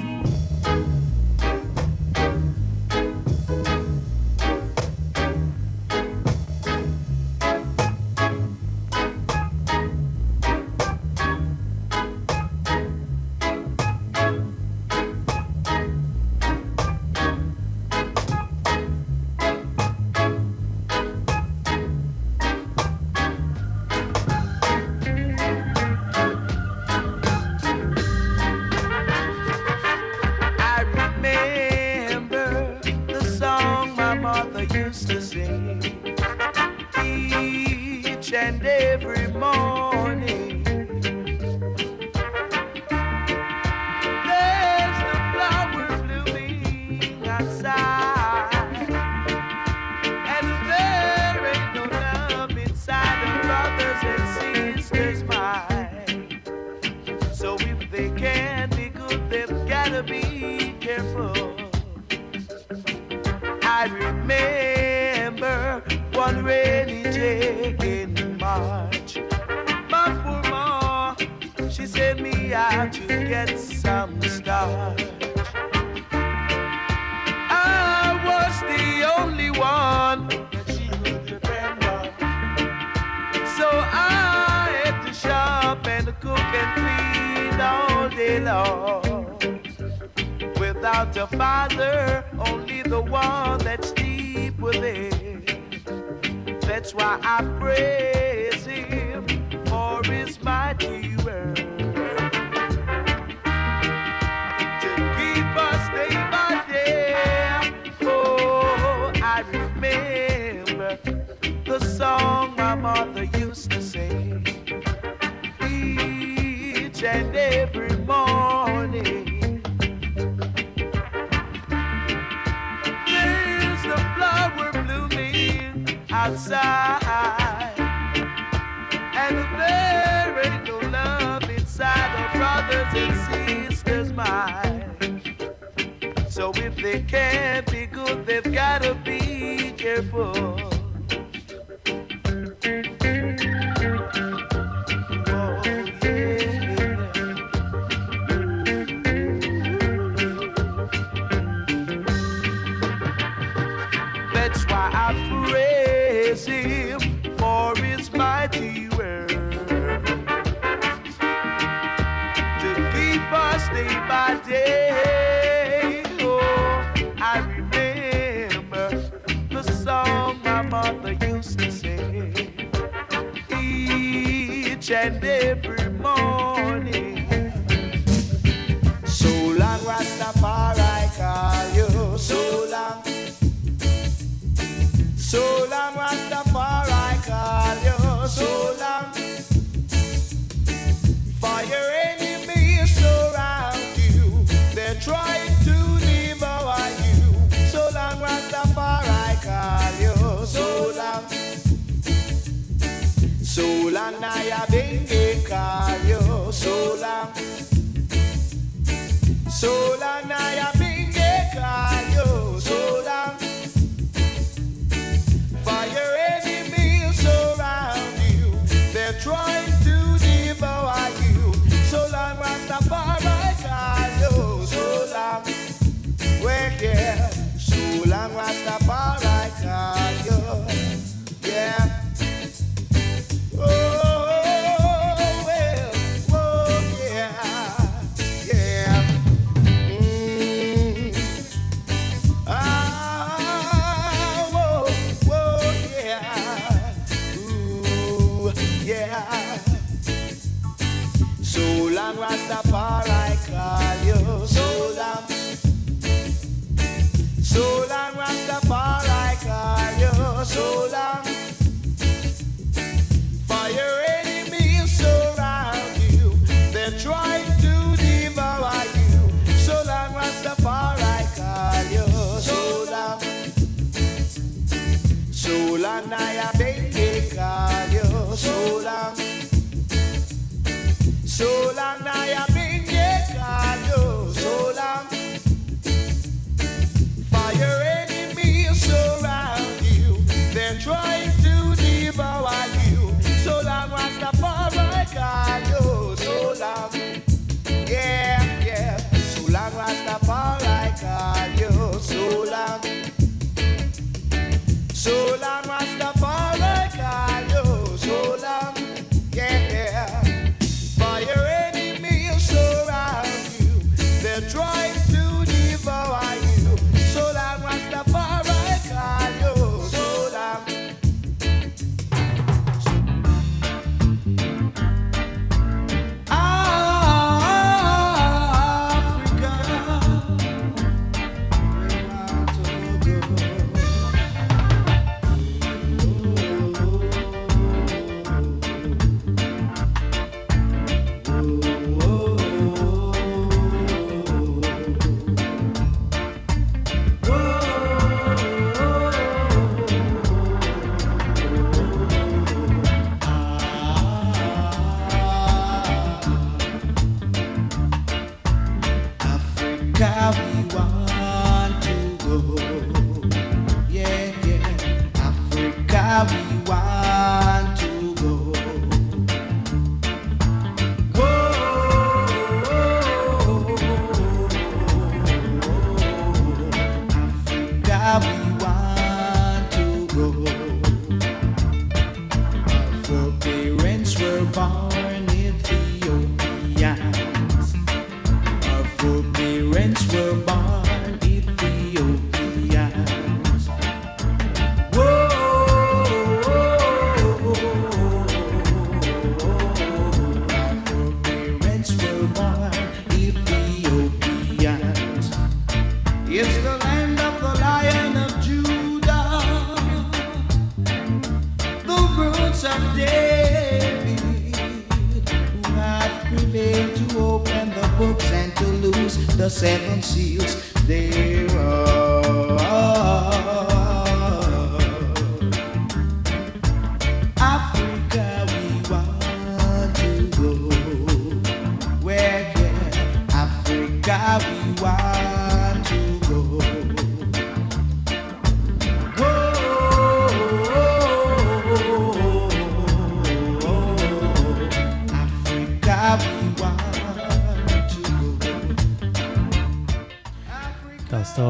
That's why I praise him for his mighty they can't be good, they've gotta be careful.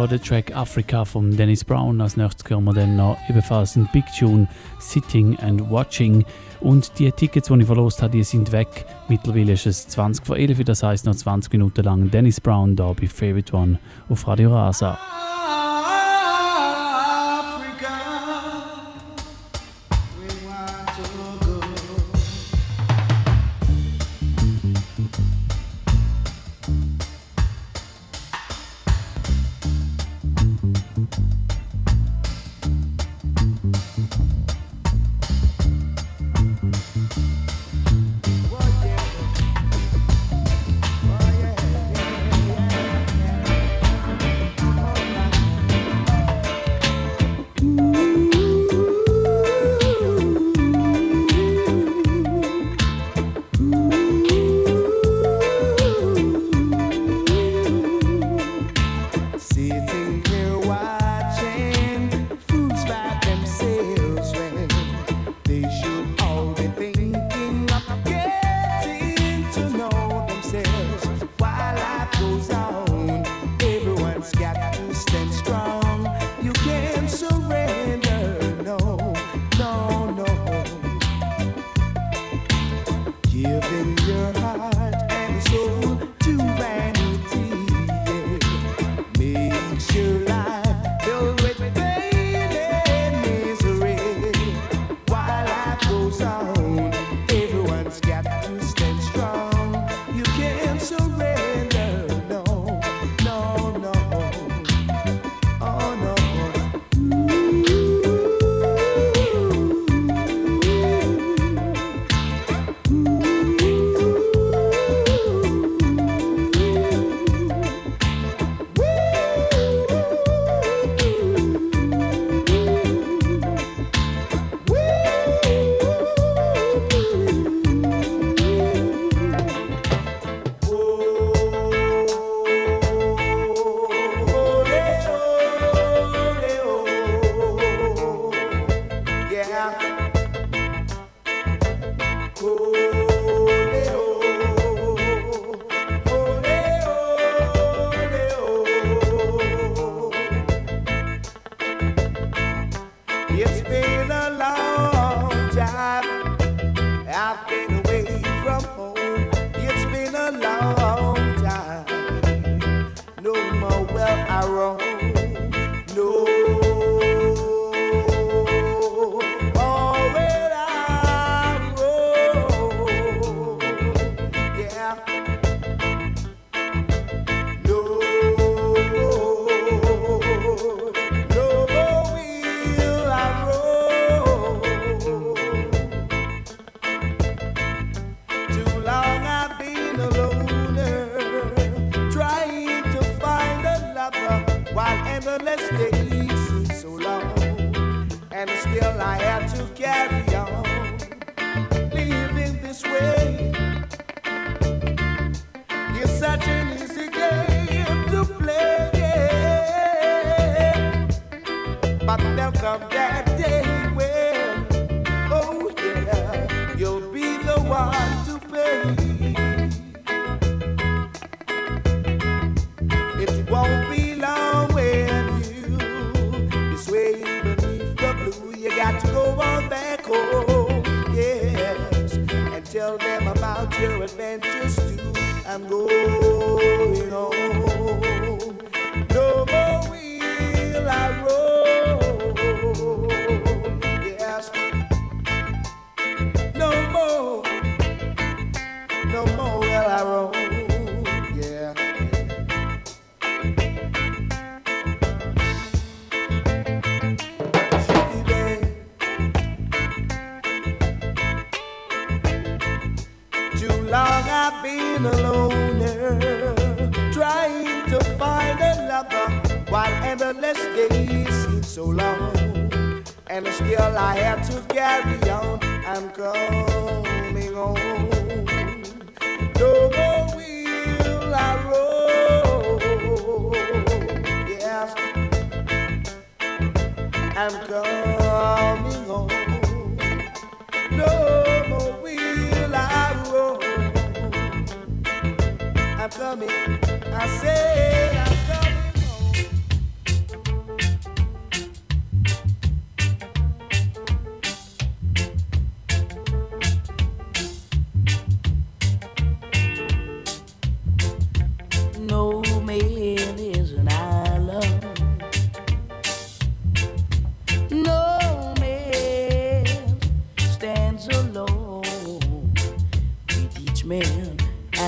Der Track Africa von Dennis Brown. Als nächstes hören wir dann noch ebenfalls ein Big Tune Sitting and Watching. Und die Tickets, die ich verlost habe, die sind weg. Mittlerweile ist es 20 vor 11, das heißt noch 20 Minuten lang Dennis Brown da bei Favorite One auf Radio Rasa.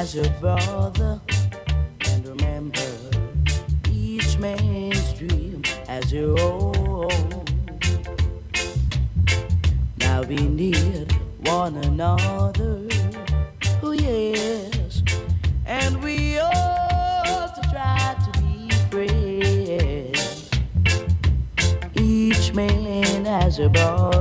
was your brother. And remember each man's dream as your own. Now we need one another. Oh, yes. And we ought to try to be friends. Each man has a brother.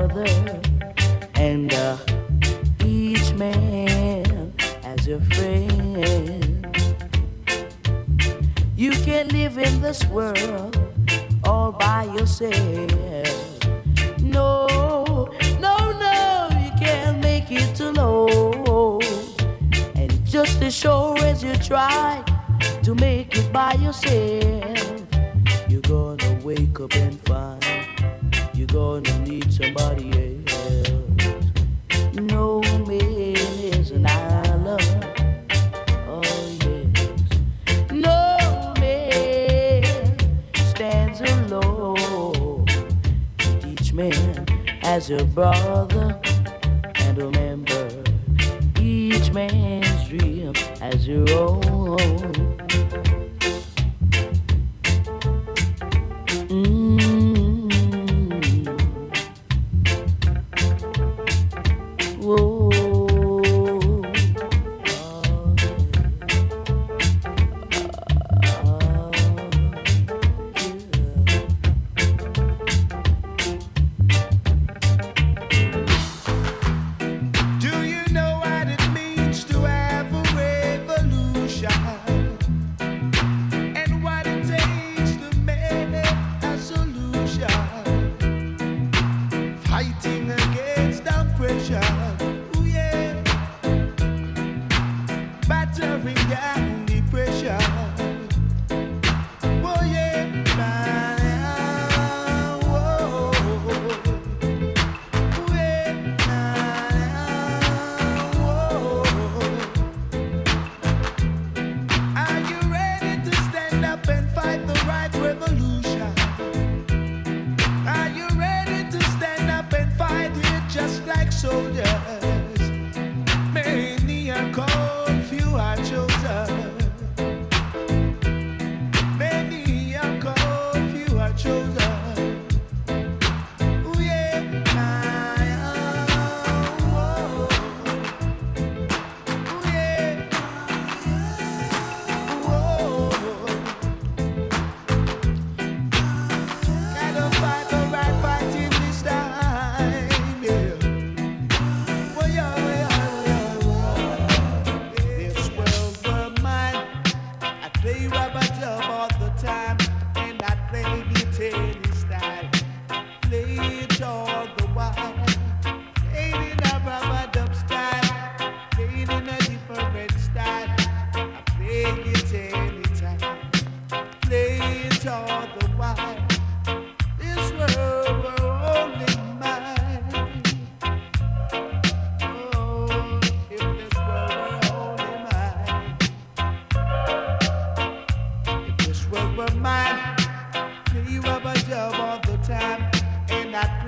in this world all by yourself. No, no, no, you can't make it alone. And just as sure as you try to make it by yourself. bar.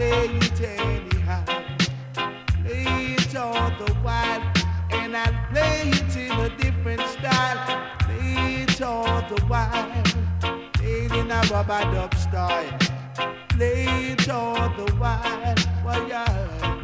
Play it anyhow. play it all the while, and I'll play it in a different style. Play it all the while, played in a rubber dub style. Play it all the while, well, yeah.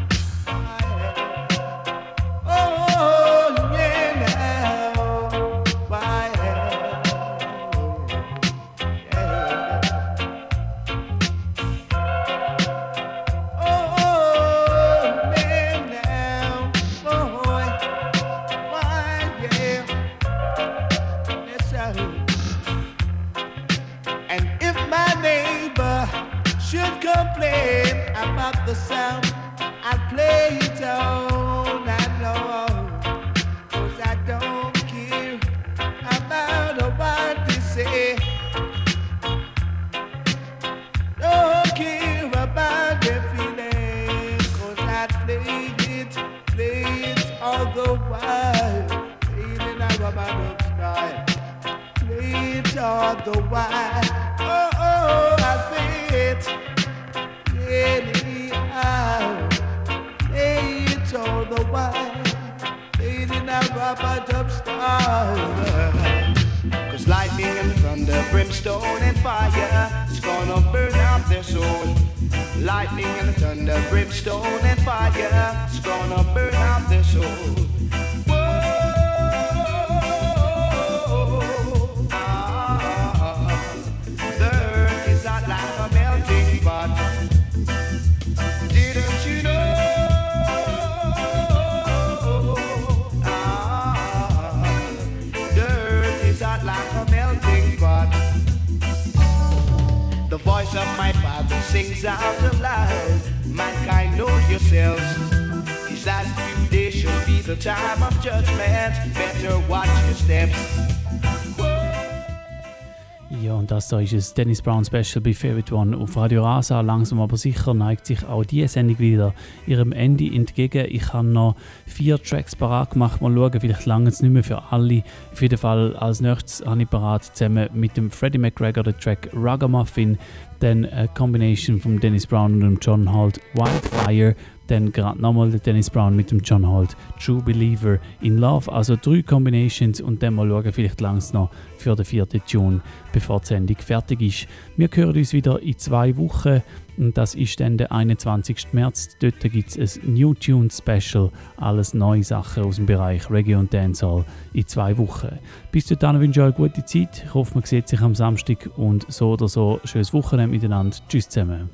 Das da ist es Dennis Brown Special bei Favorite One auf Radio Rasa. Langsam aber sicher neigt sich auch diese Sendung wieder ihrem Ende entgegen. Ich habe noch vier Tracks parat gemacht. Mal schauen, vielleicht lange es nicht mehr für alle. Auf jeden Fall als nächstes habe ich parat zusammen mit dem Freddie McGregor den Track Ragamuffin. Dann eine Combination von Dennis Brown und John Holt Wildfire. Dann gerade nochmal der Dennis Brown mit dem John Holt True Believer in Love. Also drei Combinations und dann mal schauen, vielleicht langsam noch für den vierten Tune, bevor die Sendung fertig ist. Wir hören uns wieder in zwei Wochen. Und das ist dann der 21. März. Dort gibt es ein New Tune Special. Alles neue Sachen aus dem Bereich Reggae und Dancehall in zwei Wochen. Bis dahin wünsche ich euch eine gute Zeit. Ich hoffe, man sieht sich am Samstag und so oder so schönes Wochenende miteinander. Tschüss zusammen.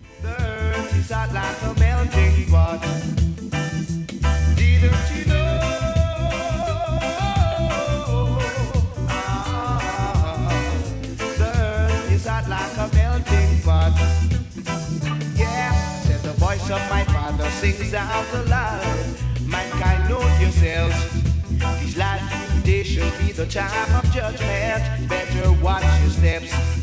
Father sings out aloud. Mankind, know yourselves. These last days shall be the time of judgment. Better watch your steps.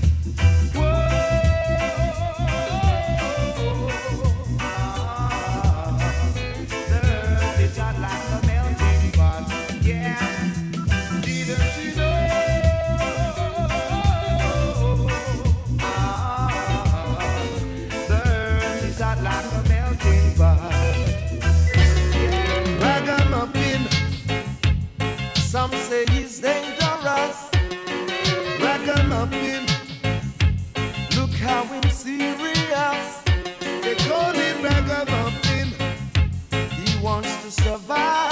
serious. They call him ragamuffin. He wants to survive.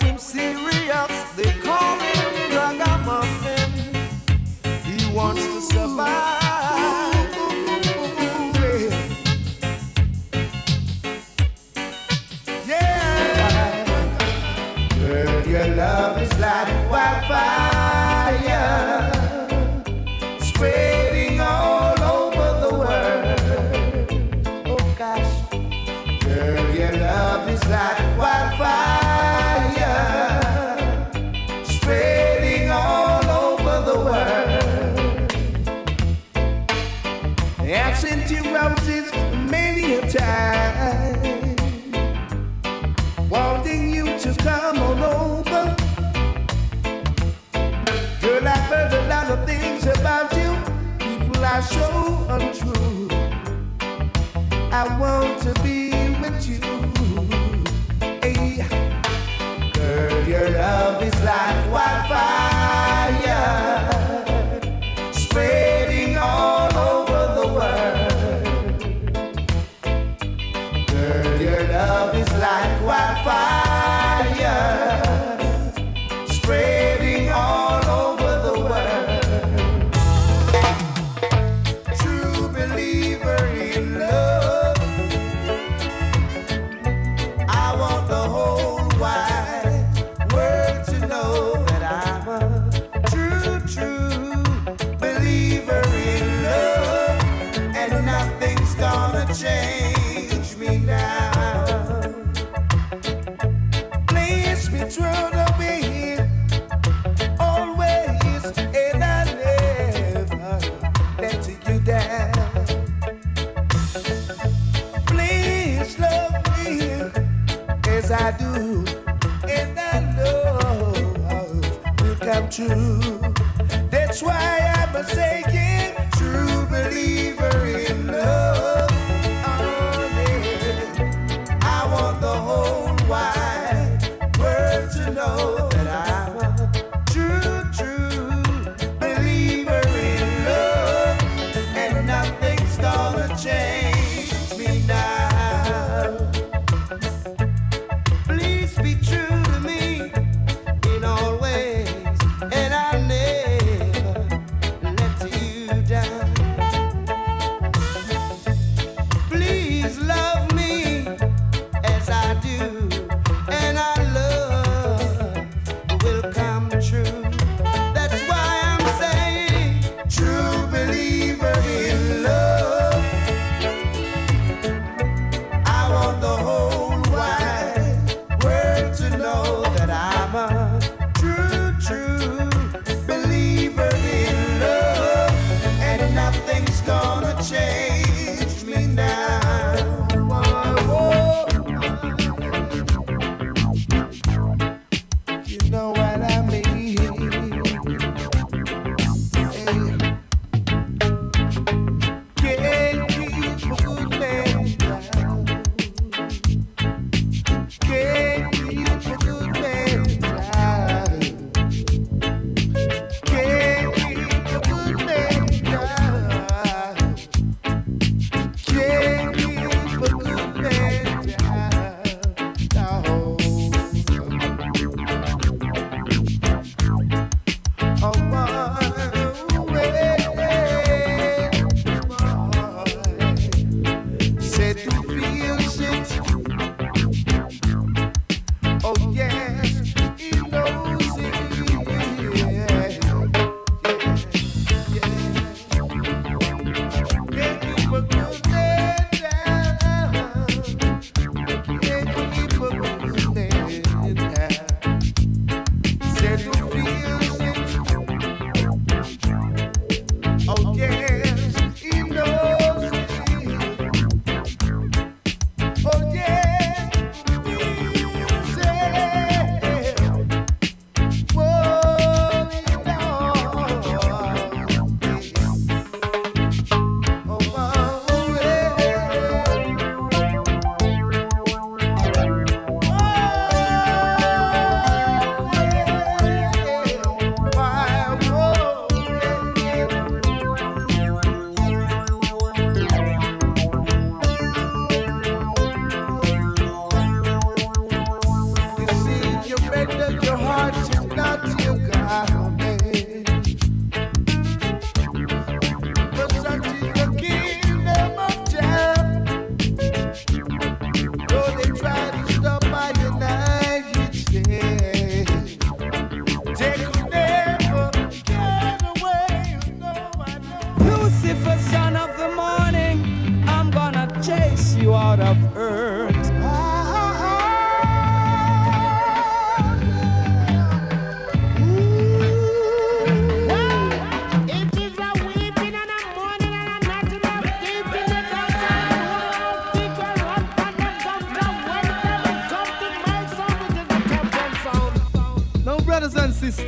of him serious. They call him Ragamuffin. He wants to survive.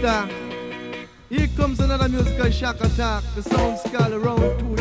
Here comes another musical shock attack. The sound called around two